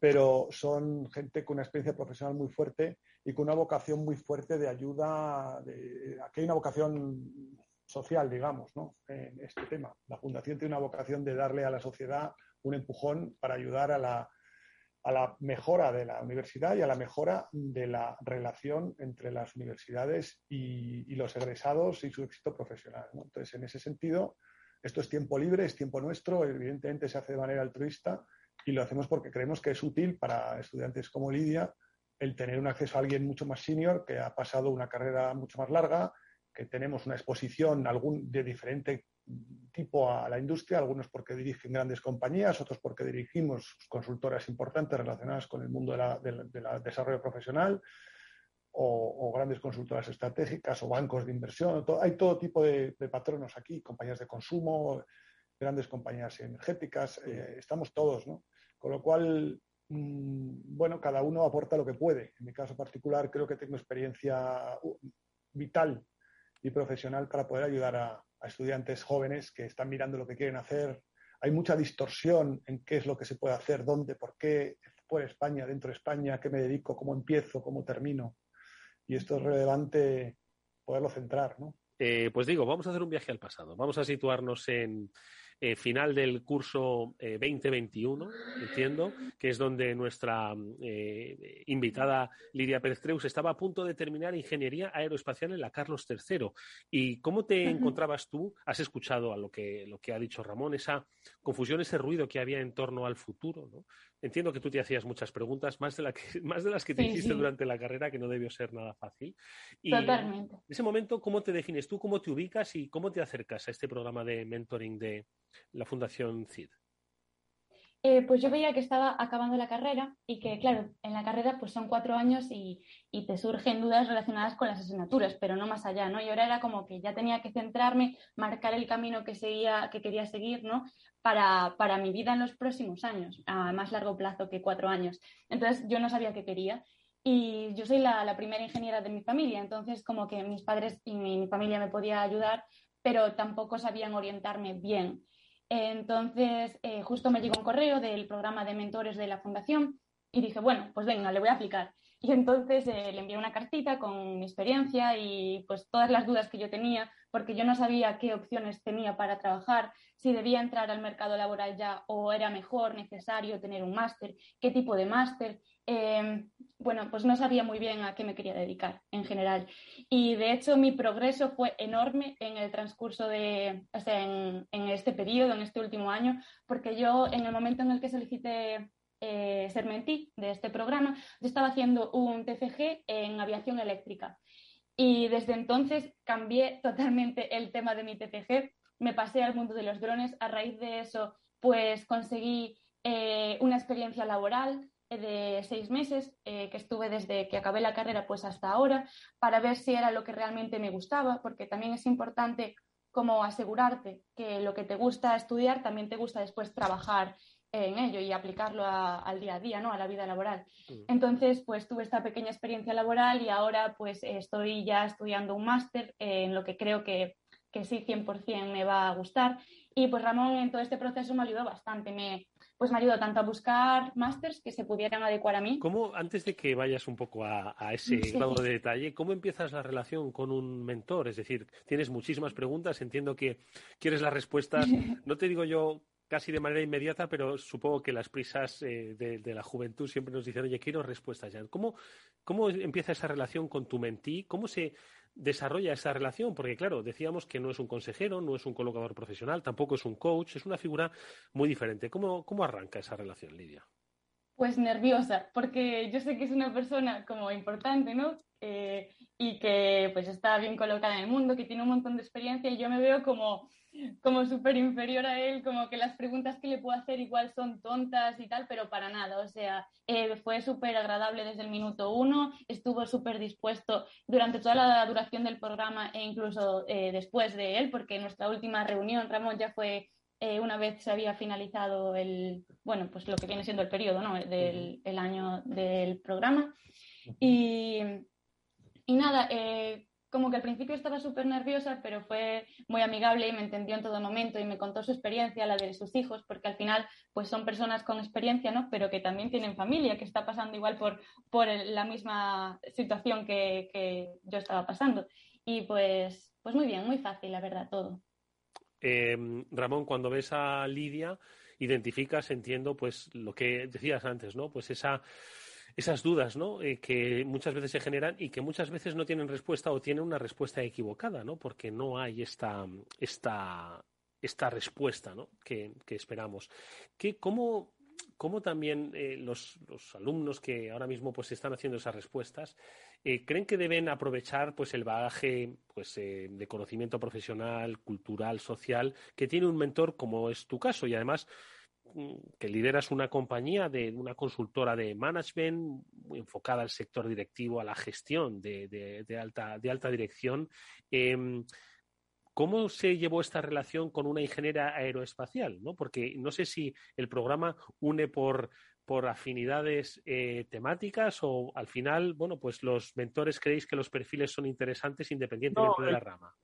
pero son gente con una experiencia profesional muy fuerte y con una vocación muy fuerte de ayuda, de, aquí hay una vocación social, digamos, ¿no? en este tema. La Fundación tiene una vocación de darle a la sociedad un empujón para ayudar a la, a la mejora de la universidad y a la mejora de la relación entre las universidades y, los egresados y su éxito profesional. Entonces, en ese sentido, esto es tiempo libre, es tiempo nuestro, evidentemente se hace de manera altruista y lo hacemos porque creemos que es útil para estudiantes como Lidia el tener un acceso a alguien mucho más senior que ha pasado una carrera mucho más larga, que tenemos una exposición algún, de diferente tipo a la industria, algunos porque dirigen grandes compañías, otros porque dirigimos consultoras importantes relacionadas con el mundo del desarrollo profesional o, grandes consultoras estratégicas o bancos de inversión. hay todo tipo de, patronos aquí, compañías de consumo, grandes compañías energéticas, eh, estamos todos, ¿no? Con lo cual, mm, bueno, cada uno aporta lo que puede. En mi caso particular creo que tengo experiencia uh, vital y profesional para poder ayudar a, estudiantes jóvenes que están mirando lo que quieren hacer. Hay mucha distorsión en qué es lo que se puede hacer, dónde, por qué, por España, dentro de España, qué me dedico, cómo empiezo, cómo termino. Y esto es relevante poderlo centrar, ¿no? Eh, pues digo, vamos a hacer un viaje al pasado. Vamos a situarnos en, eh, final del curso 2021, eh, entiendo, que es donde nuestra eh, invitada Lidia Pérez Creus estaba a punto de terminar ingeniería aeroespacial en la Carlos III. ¿Y cómo te encontrabas tú? ¿Has escuchado a lo que, lo que ha dicho Ramón, esa confusión, ese ruido que había en torno al futuro? ¿no? Entiendo que tú te hacías muchas preguntas, más de, la que, más de las que te hiciste durante la carrera, que no debió ser nada fácil. Y Totalmente. En ese momento, ¿cómo te defines tú? ¿Cómo te ubicas y cómo te acercas a este programa de mentoring de la Fundación CID? Eh, pues yo veía que estaba acabando la carrera y que, claro, en la carrera pues son cuatro años y, te surgen dudas relacionadas con las asignaturas, pero no más allá, ¿no? Y ahora era como que ya tenía que centrarme, marcar el camino que, seguía, que quería seguir, ¿no? Para, para mi vida en los próximos años, a más largo plazo que cuatro años. Entonces yo no sabía qué quería y yo soy la, primera ingeniera de mi familia, entonces como que mis padres y mi, familia me podía ayudar, pero tampoco sabían orientarme bien. Entonces, eh, justo me llegó un correo del programa de mentores de la fundación y dije, bueno, pues venga, le voy a aplicar. Y entonces eh, le envié una cartita con mi experiencia y pues todas las dudas que yo tenía, porque yo no sabía qué opciones tenía para trabajar, si debía entrar al mercado laboral ya o era mejor, necesario tener un máster, qué tipo de máster. Em, bueno, pues no sabía muy bien a qué me quería dedicar en general. Y de hecho mi progreso fue enorme en el transcurso de, o sea, en, este periodo, en este último año, porque yo en el momento en el que solicité eh, ser mentí de este programa, yo estaba haciendo un TCG en aviación eléctrica. Y desde entonces cambié totalmente el tema de mi TCG, me pasé al mundo de los drones, a raíz de eso pues conseguí eh, una experiencia laboral, de seis meses eh, que estuve desde que acabé la carrera pues hasta ahora para ver si era lo que realmente me gustaba, porque también es importante como asegurarte que lo que te gusta estudiar también te gusta después trabajar en ello y aplicarlo al día a día, ¿no? a la vida laboral. Mm. Entonces, pues tuve esta pequeña experiencia laboral y ahora pues estoy ya estudiando un máster en lo que creo que, que sí 100% me va a gustar. Y pues Ramón en todo este proceso me ayudó bastante, me, pues me ayudó tanto a buscar másters que se pudieran adecuar a mí. ¿Cómo, antes de que vayas un poco a, ese grado de detalle, cómo empiezas la relación con un mentor? Es decir, tienes muchísimas preguntas, entiendo que quieres las respuestas, no te digo yo casi de manera inmediata, pero supongo que las prisas eh, de, la juventud siempre nos dicen, oye, quiero respuestas ya. ¿Cómo, ¿Cómo empieza esa relación con tu mentí? ¿Cómo se desarrolla esa relación? Porque, claro, decíamos que no es un consejero, no es un colocador profesional, tampoco es un coach, es una figura muy diferente. ¿Cómo, cómo arranca esa relación, Lidia? Pues nerviosa, porque yo sé que es una persona como importante, ¿no? Eh, y que pues está bien colocada en el mundo, que tiene un montón de experiencia y yo me veo como como súper inferior a él, como que las preguntas que le puedo hacer igual son tontas y tal, pero para nada. O sea, eh, fue súper agradable desde el minuto uno, estuvo súper dispuesto durante toda la duración del programa e incluso eh, después de él, porque nuestra última reunión, Ramón, ya fue eh, una vez se había finalizado el, bueno, pues lo que viene siendo el periodo, ¿no? Del el año del programa. Y, y nada, como que al principio estaba súper nerviosa, pero fue muy amigable y me entendió en todo momento y me contó su experiencia, la de sus hijos, porque al final pues son personas con experiencia, ¿no? Pero que también tienen familia, que está pasando igual por, por la misma situación que, que yo estaba pasando. Y pues, pues muy bien, muy fácil, la verdad, todo. Eh, Ramón, cuando ves a Lidia, identificas, entiendo, pues lo que decías antes, ¿no? Pues esa esas dudas ¿no? Eh, que muchas veces se generan y que muchas veces no tienen respuesta o tienen una respuesta equivocada, ¿no? porque no hay esta, esta, esta respuesta ¿no? que, esperamos. ¿Qué, cómo, cómo, también eh, los, los, alumnos que ahora mismo pues, están haciendo esas respuestas eh, creen que deben aprovechar pues, el bagaje pues, de conocimiento profesional, cultural, social que tiene un mentor como es tu caso y además que lideras una compañía de una consultora de management enfocada al sector directivo, a la gestión de, alta, de alta dirección. Em, ¿Cómo se llevó esta relación con una ingeniera aeroespacial? ¿no? Porque no sé si el programa une por, por afinidades eh, temáticas o al final, bueno, pues los mentores creéis que los perfiles son interesantes independientemente de la rama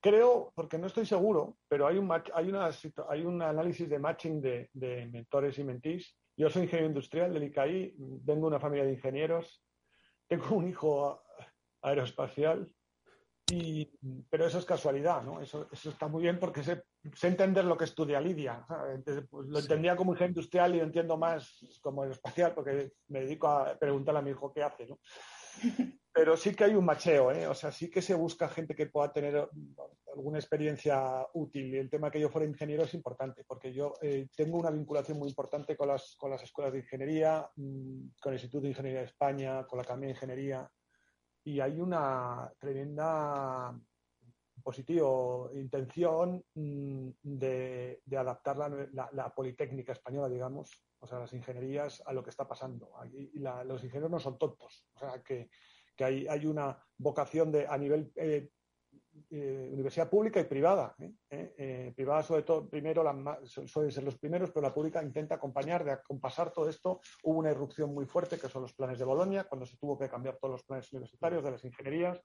creo, porque no estoy seguro, pero hay un, hay una, hay un análisis de matching de, mentores y mentís. Yo soy ingeniero industrial del ICAI, vengo de una familia de ingenieros, tengo un hijo aeroespacial, y, pero eso es casualidad, ¿no? Eso, eso está muy bien porque sé, sé, entender lo que estudia Lidia. Pues, lo entendía como ingeniero industrial y lo entiendo más como aeroespacial porque me dedico a preguntarle a mi hijo qué hace, ¿no? Pero sí que hay un macheo, ¿eh? O sea, sí que se busca gente que pueda tener alguna experiencia útil. Y el tema que yo fuera ingeniero es importante, porque yo eh, tengo una vinculación muy importante con las, con las escuelas de ingeniería, mm, con el Instituto de Ingeniería de España, con la Academia de Ingeniería, y hay una tremenda positivo intención mm, de, adaptar la, la, politécnica española, digamos, o sea, las ingenierías a lo que está pasando. y los ingenieros no son tontos, o sea, que, que hay, hay, una vocación de, a nivel eh, eh, universidad pública y privada. ¿eh? privada, sobre todo, primero suelen ser los primeros, pero la pública intenta acompañar, de acompasar todo esto. Hubo una irrupción muy fuerte, que son los planes de Bolonia, cuando se tuvo que cambiar todos los planes universitarios de las ingenierías.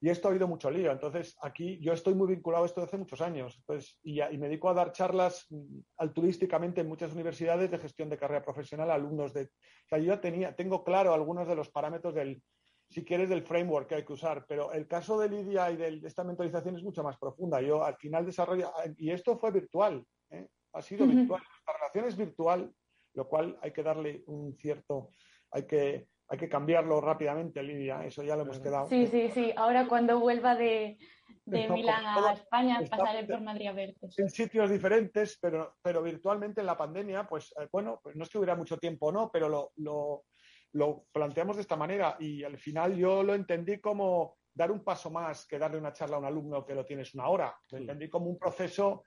Y esto ha habido mucho lío. Entonces, aquí yo estoy muy vinculado a esto desde hace muchos años. Entonces, y, me dedico a dar charlas mm, altruísticamente en muchas universidades de gestión de carrera profesional a alumnos de... O sea, yo tenía, tengo claro algunos de los parámetros del, si quieres, del framework que hay que usar. Pero el caso de Lidia y de esta mentalización es mucho más profunda. Yo al final desarrollo, y esto fue virtual, ¿eh? ha sido virtual. La relación es virtual, lo cual hay que darle un cierto, hay que hay que cambiarlo rápidamente, Lidia, eso ya lo hemos quedado. Sí, sí, sí. Ahora cuando vuelva de, de Milán a España pasaré por Madrid a verte. En sitios diferentes, pero, pero virtualmente en la pandemia, pues eh, bueno, pues no es que hubiera mucho tiempo no, pero lo, lo, lo planteamos de esta manera y al final yo lo entendí como dar un paso más que darle una charla a un alumno que lo tienes una hora. Lo entendí como un proceso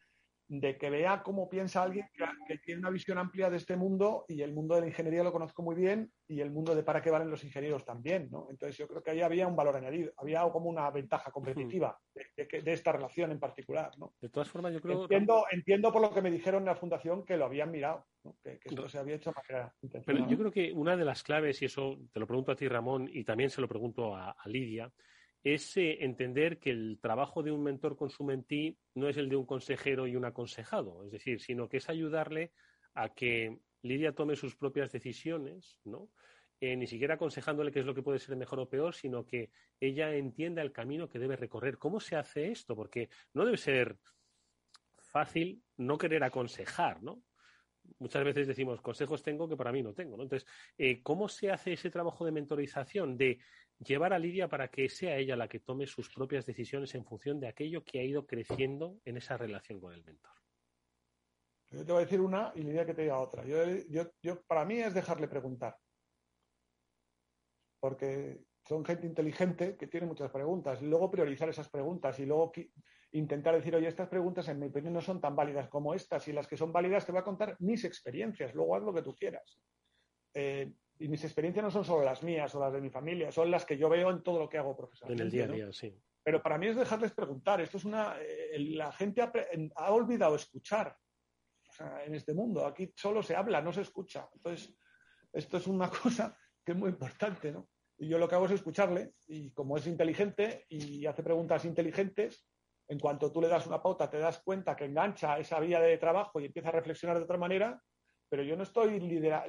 de que vea cómo piensa alguien que, tiene una visión amplia de este mundo y el mundo de la ingeniería lo conozco muy bien y el mundo de para qué valen los ingenieros también, ¿no? Entonces yo creo que ahí había un valor añadido, había como una ventaja competitiva de, esta relación en particular, ¿no? De todas formas yo creo... Entiendo, entiendo por lo que me dijeron en la fundación que lo habían mirado, que, esto se había hecho manera Pero yo creo que una de las claves, y eso te lo pregunto a ti Ramón y también se lo pregunto a Lidia, es eh, entender que el trabajo de un mentor con su mentí no es el de un consejero y un aconsejado, es decir, sino que es ayudarle a que Lidia tome sus propias decisiones, ¿no? Eh, ni siquiera aconsejándole qué es lo que puede ser mejor o peor, sino que ella entienda el camino que debe recorrer. ¿Cómo se hace esto? Porque no debe ser fácil no querer aconsejar, ¿no? Muchas veces decimos, consejos tengo que para mí no tengo, ¿no? Entonces, eh, ¿cómo se hace ese trabajo de mentorización, de llevar a Lidia para que sea ella la que tome sus propias decisiones en función de aquello que ha ido creciendo en esa relación con el mentor. Yo te voy a decir una y Lidia que te diga otra. Yo, para mí es dejarle preguntar. Porque son gente inteligente que tiene muchas preguntas. Luego priorizar esas preguntas y luego intentar decir, oye, estas preguntas en mi opinión no son tan válidas como estas y las que son válidas te voy a contar mis experiencias. Luego haz lo que tú quieras. Eh, y mis experiencias no son solo las mías o las de mi familia, son las que yo veo en todo lo que hago profesionalmente. En el día a día, sí. Pero para mí es dejarles preguntar. Esto es una. Eh, la gente ha, olvidado escuchar en este mundo. Aquí solo se habla, no se escucha. Entonces, esto es una cosa que es muy importante, ¿no? Y yo lo que hago es escucharle y como es inteligente y hace preguntas inteligentes, en cuanto tú le das una pauta te das cuenta que engancha esa vía de trabajo y empieza a reflexionar de otra manera, pero yo no estoy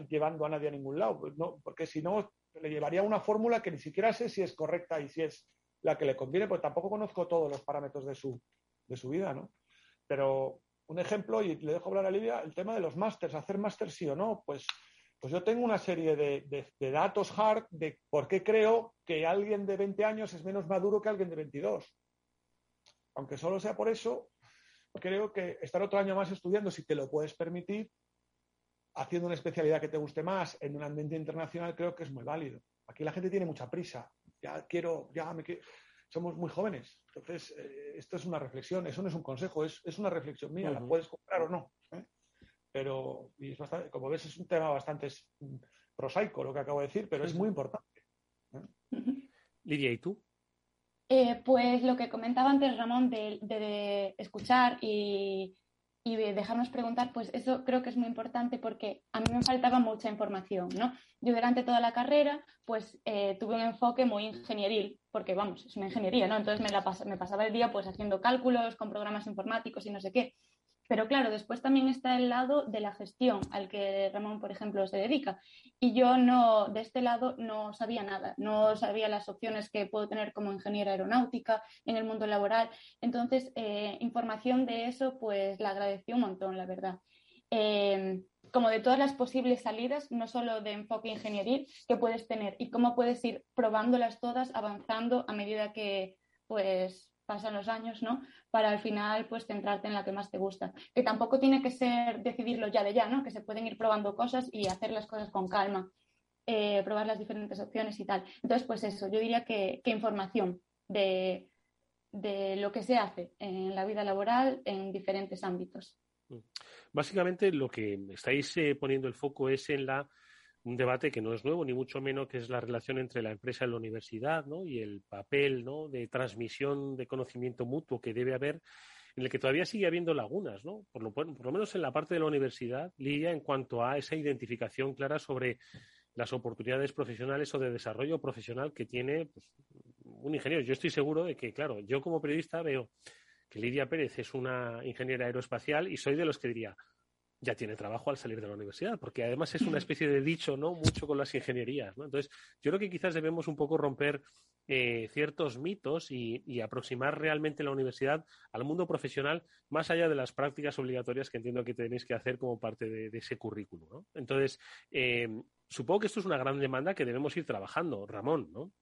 llevando a nadie a ningún lado, pues porque si no le llevaría una fórmula que ni siquiera sé si es correcta y si es la que le conviene, porque tampoco conozco todos los parámetros de su, de su vida, ¿no? Pero un ejemplo, y le dejo hablar a Lidia, el tema de los másters, hacer máster sí o no, pues, pues yo tengo una serie de, de, datos hard de por qué creo que alguien de 20 años es menos maduro que alguien de 22. Aunque solo sea por eso, creo que estar otro año más estudiando, si te lo puedes permitir, haciendo una especialidad que te guste más en un ambiente internacional, creo que es muy válido. Aquí la gente tiene mucha prisa. Ya quiero, ya me quiero somos muy jóvenes. Entonces, eh, esto es una reflexión, eso no es un consejo, es, una reflexión mía, la puedes comprar o no. ¿eh? Pero, y es bastante, como ves, es un tema bastante prosaico lo que acabo de decir, pero es muy importante. ¿eh? Lidia, ¿y tú? pues lo que comentaba antes Ramón de escuchar y, y dejarnos preguntar, pues eso creo que es muy importante porque a mí me faltaba mucha información, ¿no? Yo durante toda la carrera, pues eh, tuve un enfoque muy ingenieril, porque vamos, es una ingeniería, ¿no? Entonces me, la me pasaba el día pues haciendo cálculos con programas informáticos y no sé qué. Pero claro, después también está el lado de la gestión al que Ramón, por ejemplo, se dedica. Y yo no, de este lado no sabía nada, no sabía las opciones que puedo tener como ingeniera aeronáutica en el mundo laboral. Entonces, eh, información de eso, pues la agradecí un montón, la verdad. Em, como de todas las posibles salidas, no solo de enfoque ingenieril que puedes tener y cómo puedes ir probándolas todas, avanzando a medida que pues pasan los años, ¿no? Para al final, pues, centrarte en la que más te gusta. Que tampoco tiene que ser decidirlo ya de ya, ¿no? Que se pueden ir probando cosas y hacer las cosas con calma, eh, probar las diferentes opciones y tal. Entonces, pues eso, yo diría que, información de, de lo que se hace en la vida laboral en diferentes ámbitos. Mm. Básicamente, lo que estáis eh, poniendo el foco es en la un debate que no es nuevo, ni mucho menos, que es la relación entre la empresa y la universidad, ¿no? Y el papel, ¿no? De transmisión de conocimiento mutuo que debe haber, en el que todavía sigue habiendo lagunas, ¿no? Por lo, por lo menos en la parte de la universidad, Lidia, en cuanto a esa identificación clara sobre las oportunidades profesionales o de desarrollo profesional que tiene pues, un ingeniero. Yo estoy seguro de que, claro, yo como periodista veo que Lidia Pérez es una ingeniera aeroespacial y soy de los que diría, ya tiene trabajo al salir de la universidad, porque además es una especie de dicho, ¿no? Mucho con las ingenierías, ¿no? Entonces, yo creo que quizás debemos un poco romper eh, ciertos mitos y, aproximar realmente la universidad al mundo profesional más allá de las prácticas obligatorias que entiendo que tenéis que hacer como parte de, ese currículo, ¿no? Entonces, eh, supongo que esto es una gran demanda que debemos ir trabajando, Ramón, ¿no?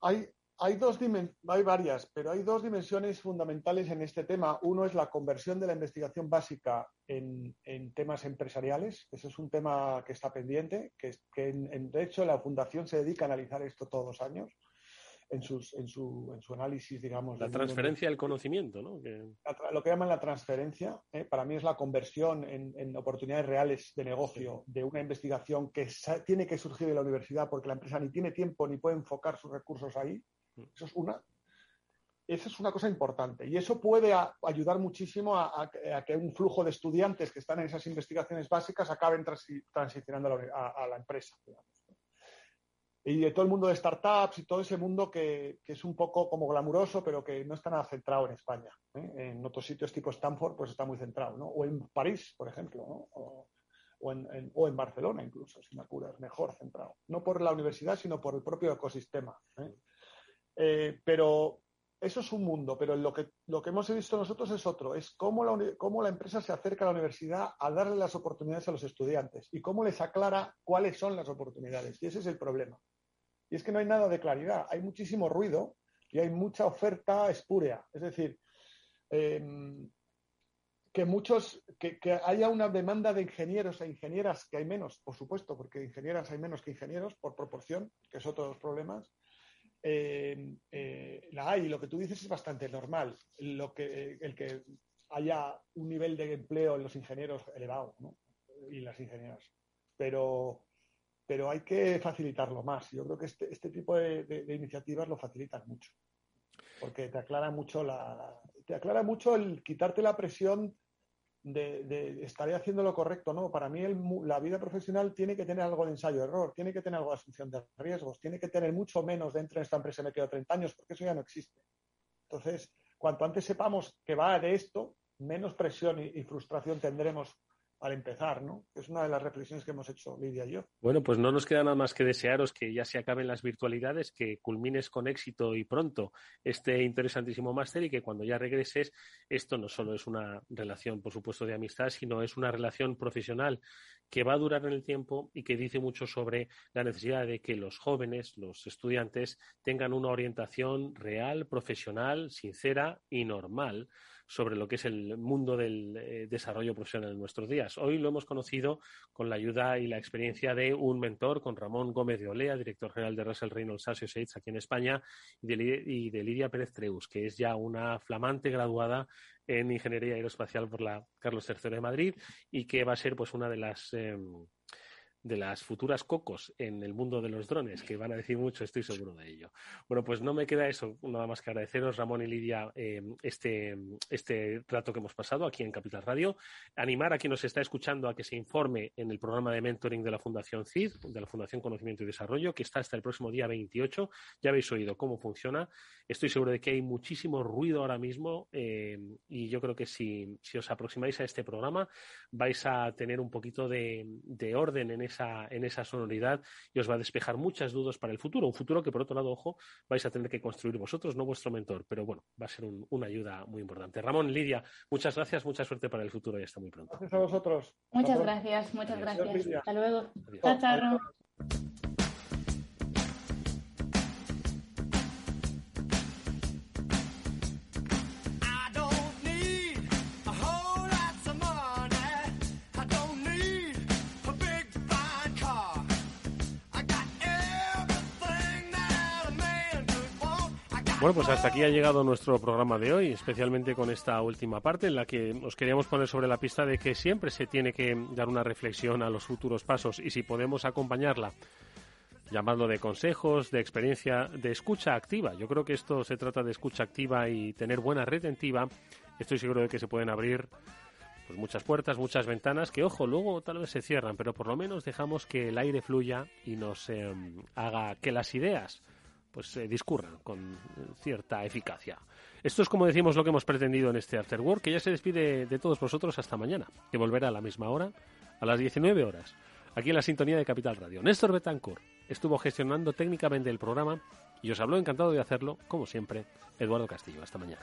Hay, hay, dos hay varias, pero hay dos dimensiones fundamentales en este tema. Uno es la conversión de la investigación básica en, temas empresariales. Eso es un tema que está pendiente, que, que en, de hecho la Fundación se dedica a analizar esto todos los años en, sus, en, su, en su análisis, digamos. La transferencia del conocimiento, ¿no? Lo que llaman la transferencia, ¿eh? para mí es la conversión en, en, oportunidades reales de negocio de una investigación que tiene que surgir de la universidad porque la empresa ni tiene tiempo ni puede enfocar sus recursos ahí eso es una. Esa es una cosa importante y eso puede ayudar muchísimo a, que un flujo de estudiantes que están en esas investigaciones básicas acaben transicionando a la, empresa. Y de todo el mundo de startups y todo ese mundo que, es un poco como glamuroso, pero que no está nada centrado en España. ¿eh? En otros sitios tipo Stanford, pues está muy centrado, ¿no? O en París, por ejemplo, o, en, Barcelona incluso, si me apuras, mejor centrado. No por la universidad, sino por el propio ecosistema. ¿eh? Eh, pero eso es un mundo, pero lo que, lo que hemos visto nosotros es otro, es cómo la, cómo la empresa se acerca a la universidad a darle las oportunidades a los estudiantes y cómo les aclara cuáles son las oportunidades. Y ese es el problema. Y es que no hay nada de claridad, hay muchísimo ruido y hay mucha oferta espúrea. Es decir, em, que muchos, que, que, haya una demanda de ingenieros e ingenieras, que hay menos, por supuesto, porque ingenieras hay menos que ingenieros por proporción, que es otro de los problemas, eh, eh, la hay. Lo que tú dices es bastante normal. Lo que, el que haya un nivel de empleo en los ingenieros elevado y las ingenieras. Pero, pero hay que facilitarlo más. Yo creo que este, este tipo de, iniciativas lo facilitan mucho. Porque te aclara mucho la, te aclara mucho el quitarte la presión de, estaré haciendo lo correcto. No, para mí la vida profesional tiene que tener algo de ensayo-error, tiene que tener algo de asunción de riesgos, tiene que tener mucho menos dentro de esta empresa me quedo 30 años, porque eso ya no existe. Entonces, cuanto antes sepamos que va de esto, menos presión y frustración tendremos al empezar, ¿no? Es una de las reflexiones que hemos hecho Lidia y yo. Bueno, pues no nos queda nada más que desearos que ya se acaben las virtualidades, que culmines con éxito y pronto este interesantísimo máster y que cuando ya regreses, esto no solo es una relación, por supuesto, de amistad, sino es una relación profesional que va a durar en el tiempo y que dice mucho sobre la necesidad de que los jóvenes, los estudiantes, tengan una orientación real, profesional, sincera y normal sobre lo que es el mundo del eh, desarrollo profesional en nuestros días. Hoy lo hemos conocido con la ayuda y la experiencia de un mentor, con Ramón Gómez de Olea, director general de Russell Reynolds Associates aquí en España, y de, Lidia Pérez Treus, que es ya una flamante graduada en Ingeniería Aeroespacial por la Carlos III de Madrid y que va a ser pues una de las em, de las futuras cocos en el mundo de los drones, que van a decir mucho, estoy seguro de ello. Bueno, pues no me queda eso, nada más que agradeceros, Ramón y Lidia, eh, este, este trato que hemos pasado aquí en Capital Radio. Animar a quien nos está escuchando a que se informe en el programa de mentoring de la Fundación CID, de la Fundación Conocimiento y Desarrollo, que está hasta el próximo día 28. Ya habéis oído cómo funciona. Estoy seguro de que hay muchísimo ruido ahora mismo eh, y yo creo que si, si, os aproximáis a este programa vais a tener un poquito de, de orden en esa, en esa sonoridad y os va a despejar muchas dudas para el futuro. Un futuro que, por otro lado, ojo, vais a tener que construir vosotros, no vuestro mentor. Pero bueno, va a ser una ayuda muy importante. Ramón, Lidia, muchas gracias, mucha suerte para el futuro y hasta muy pronto. Gracias a vosotros. Muchas gracias, muchas gracias. Hasta luego. Chao, chao. Bueno, pues hasta aquí ha llegado nuestro programa de hoy, especialmente con esta última parte en la que os queríamos poner sobre la pista de que siempre se tiene que dar una reflexión a los futuros pasos y si podemos acompañarla llamarlo de consejos, de experiencia, de escucha activa. Yo creo que esto se trata de escucha activa y tener buena retentiva. Estoy seguro de que se pueden abrir pues muchas puertas, muchas ventanas que, ojo, luego tal vez se cierran, pero por lo menos dejamos que el aire fluya y nos em, haga que las ideas pues eh, discurran con eh, cierta eficacia. Esto es como decimos lo que hemos pretendido en este After Work, que ya se despide de todos vosotros hasta mañana, que volverá a la misma hora, a las 19 horas, aquí en la sintonía de Capital Radio. Néstor Betancourt estuvo gestionando técnicamente el programa y os habló encantado de hacerlo, como siempre, Eduardo Castillo. Hasta mañana.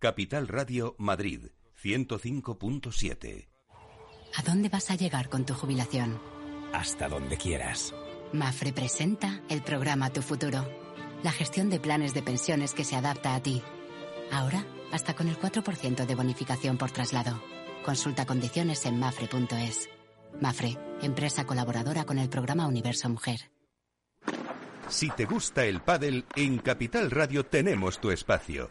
Capital Radio Madrid 105.7. ¿A dónde vas a llegar con tu jubilación? Hasta donde quieras. Mafre presenta el programa Tu Futuro, la gestión de planes de pensiones que se adapta a ti. Ahora, hasta con el 4% de bonificación por traslado. Consulta condiciones en mafre.es. Mafre, empresa colaboradora con el programa Universo Mujer. Si te gusta el pádel, en Capital Radio tenemos tu espacio.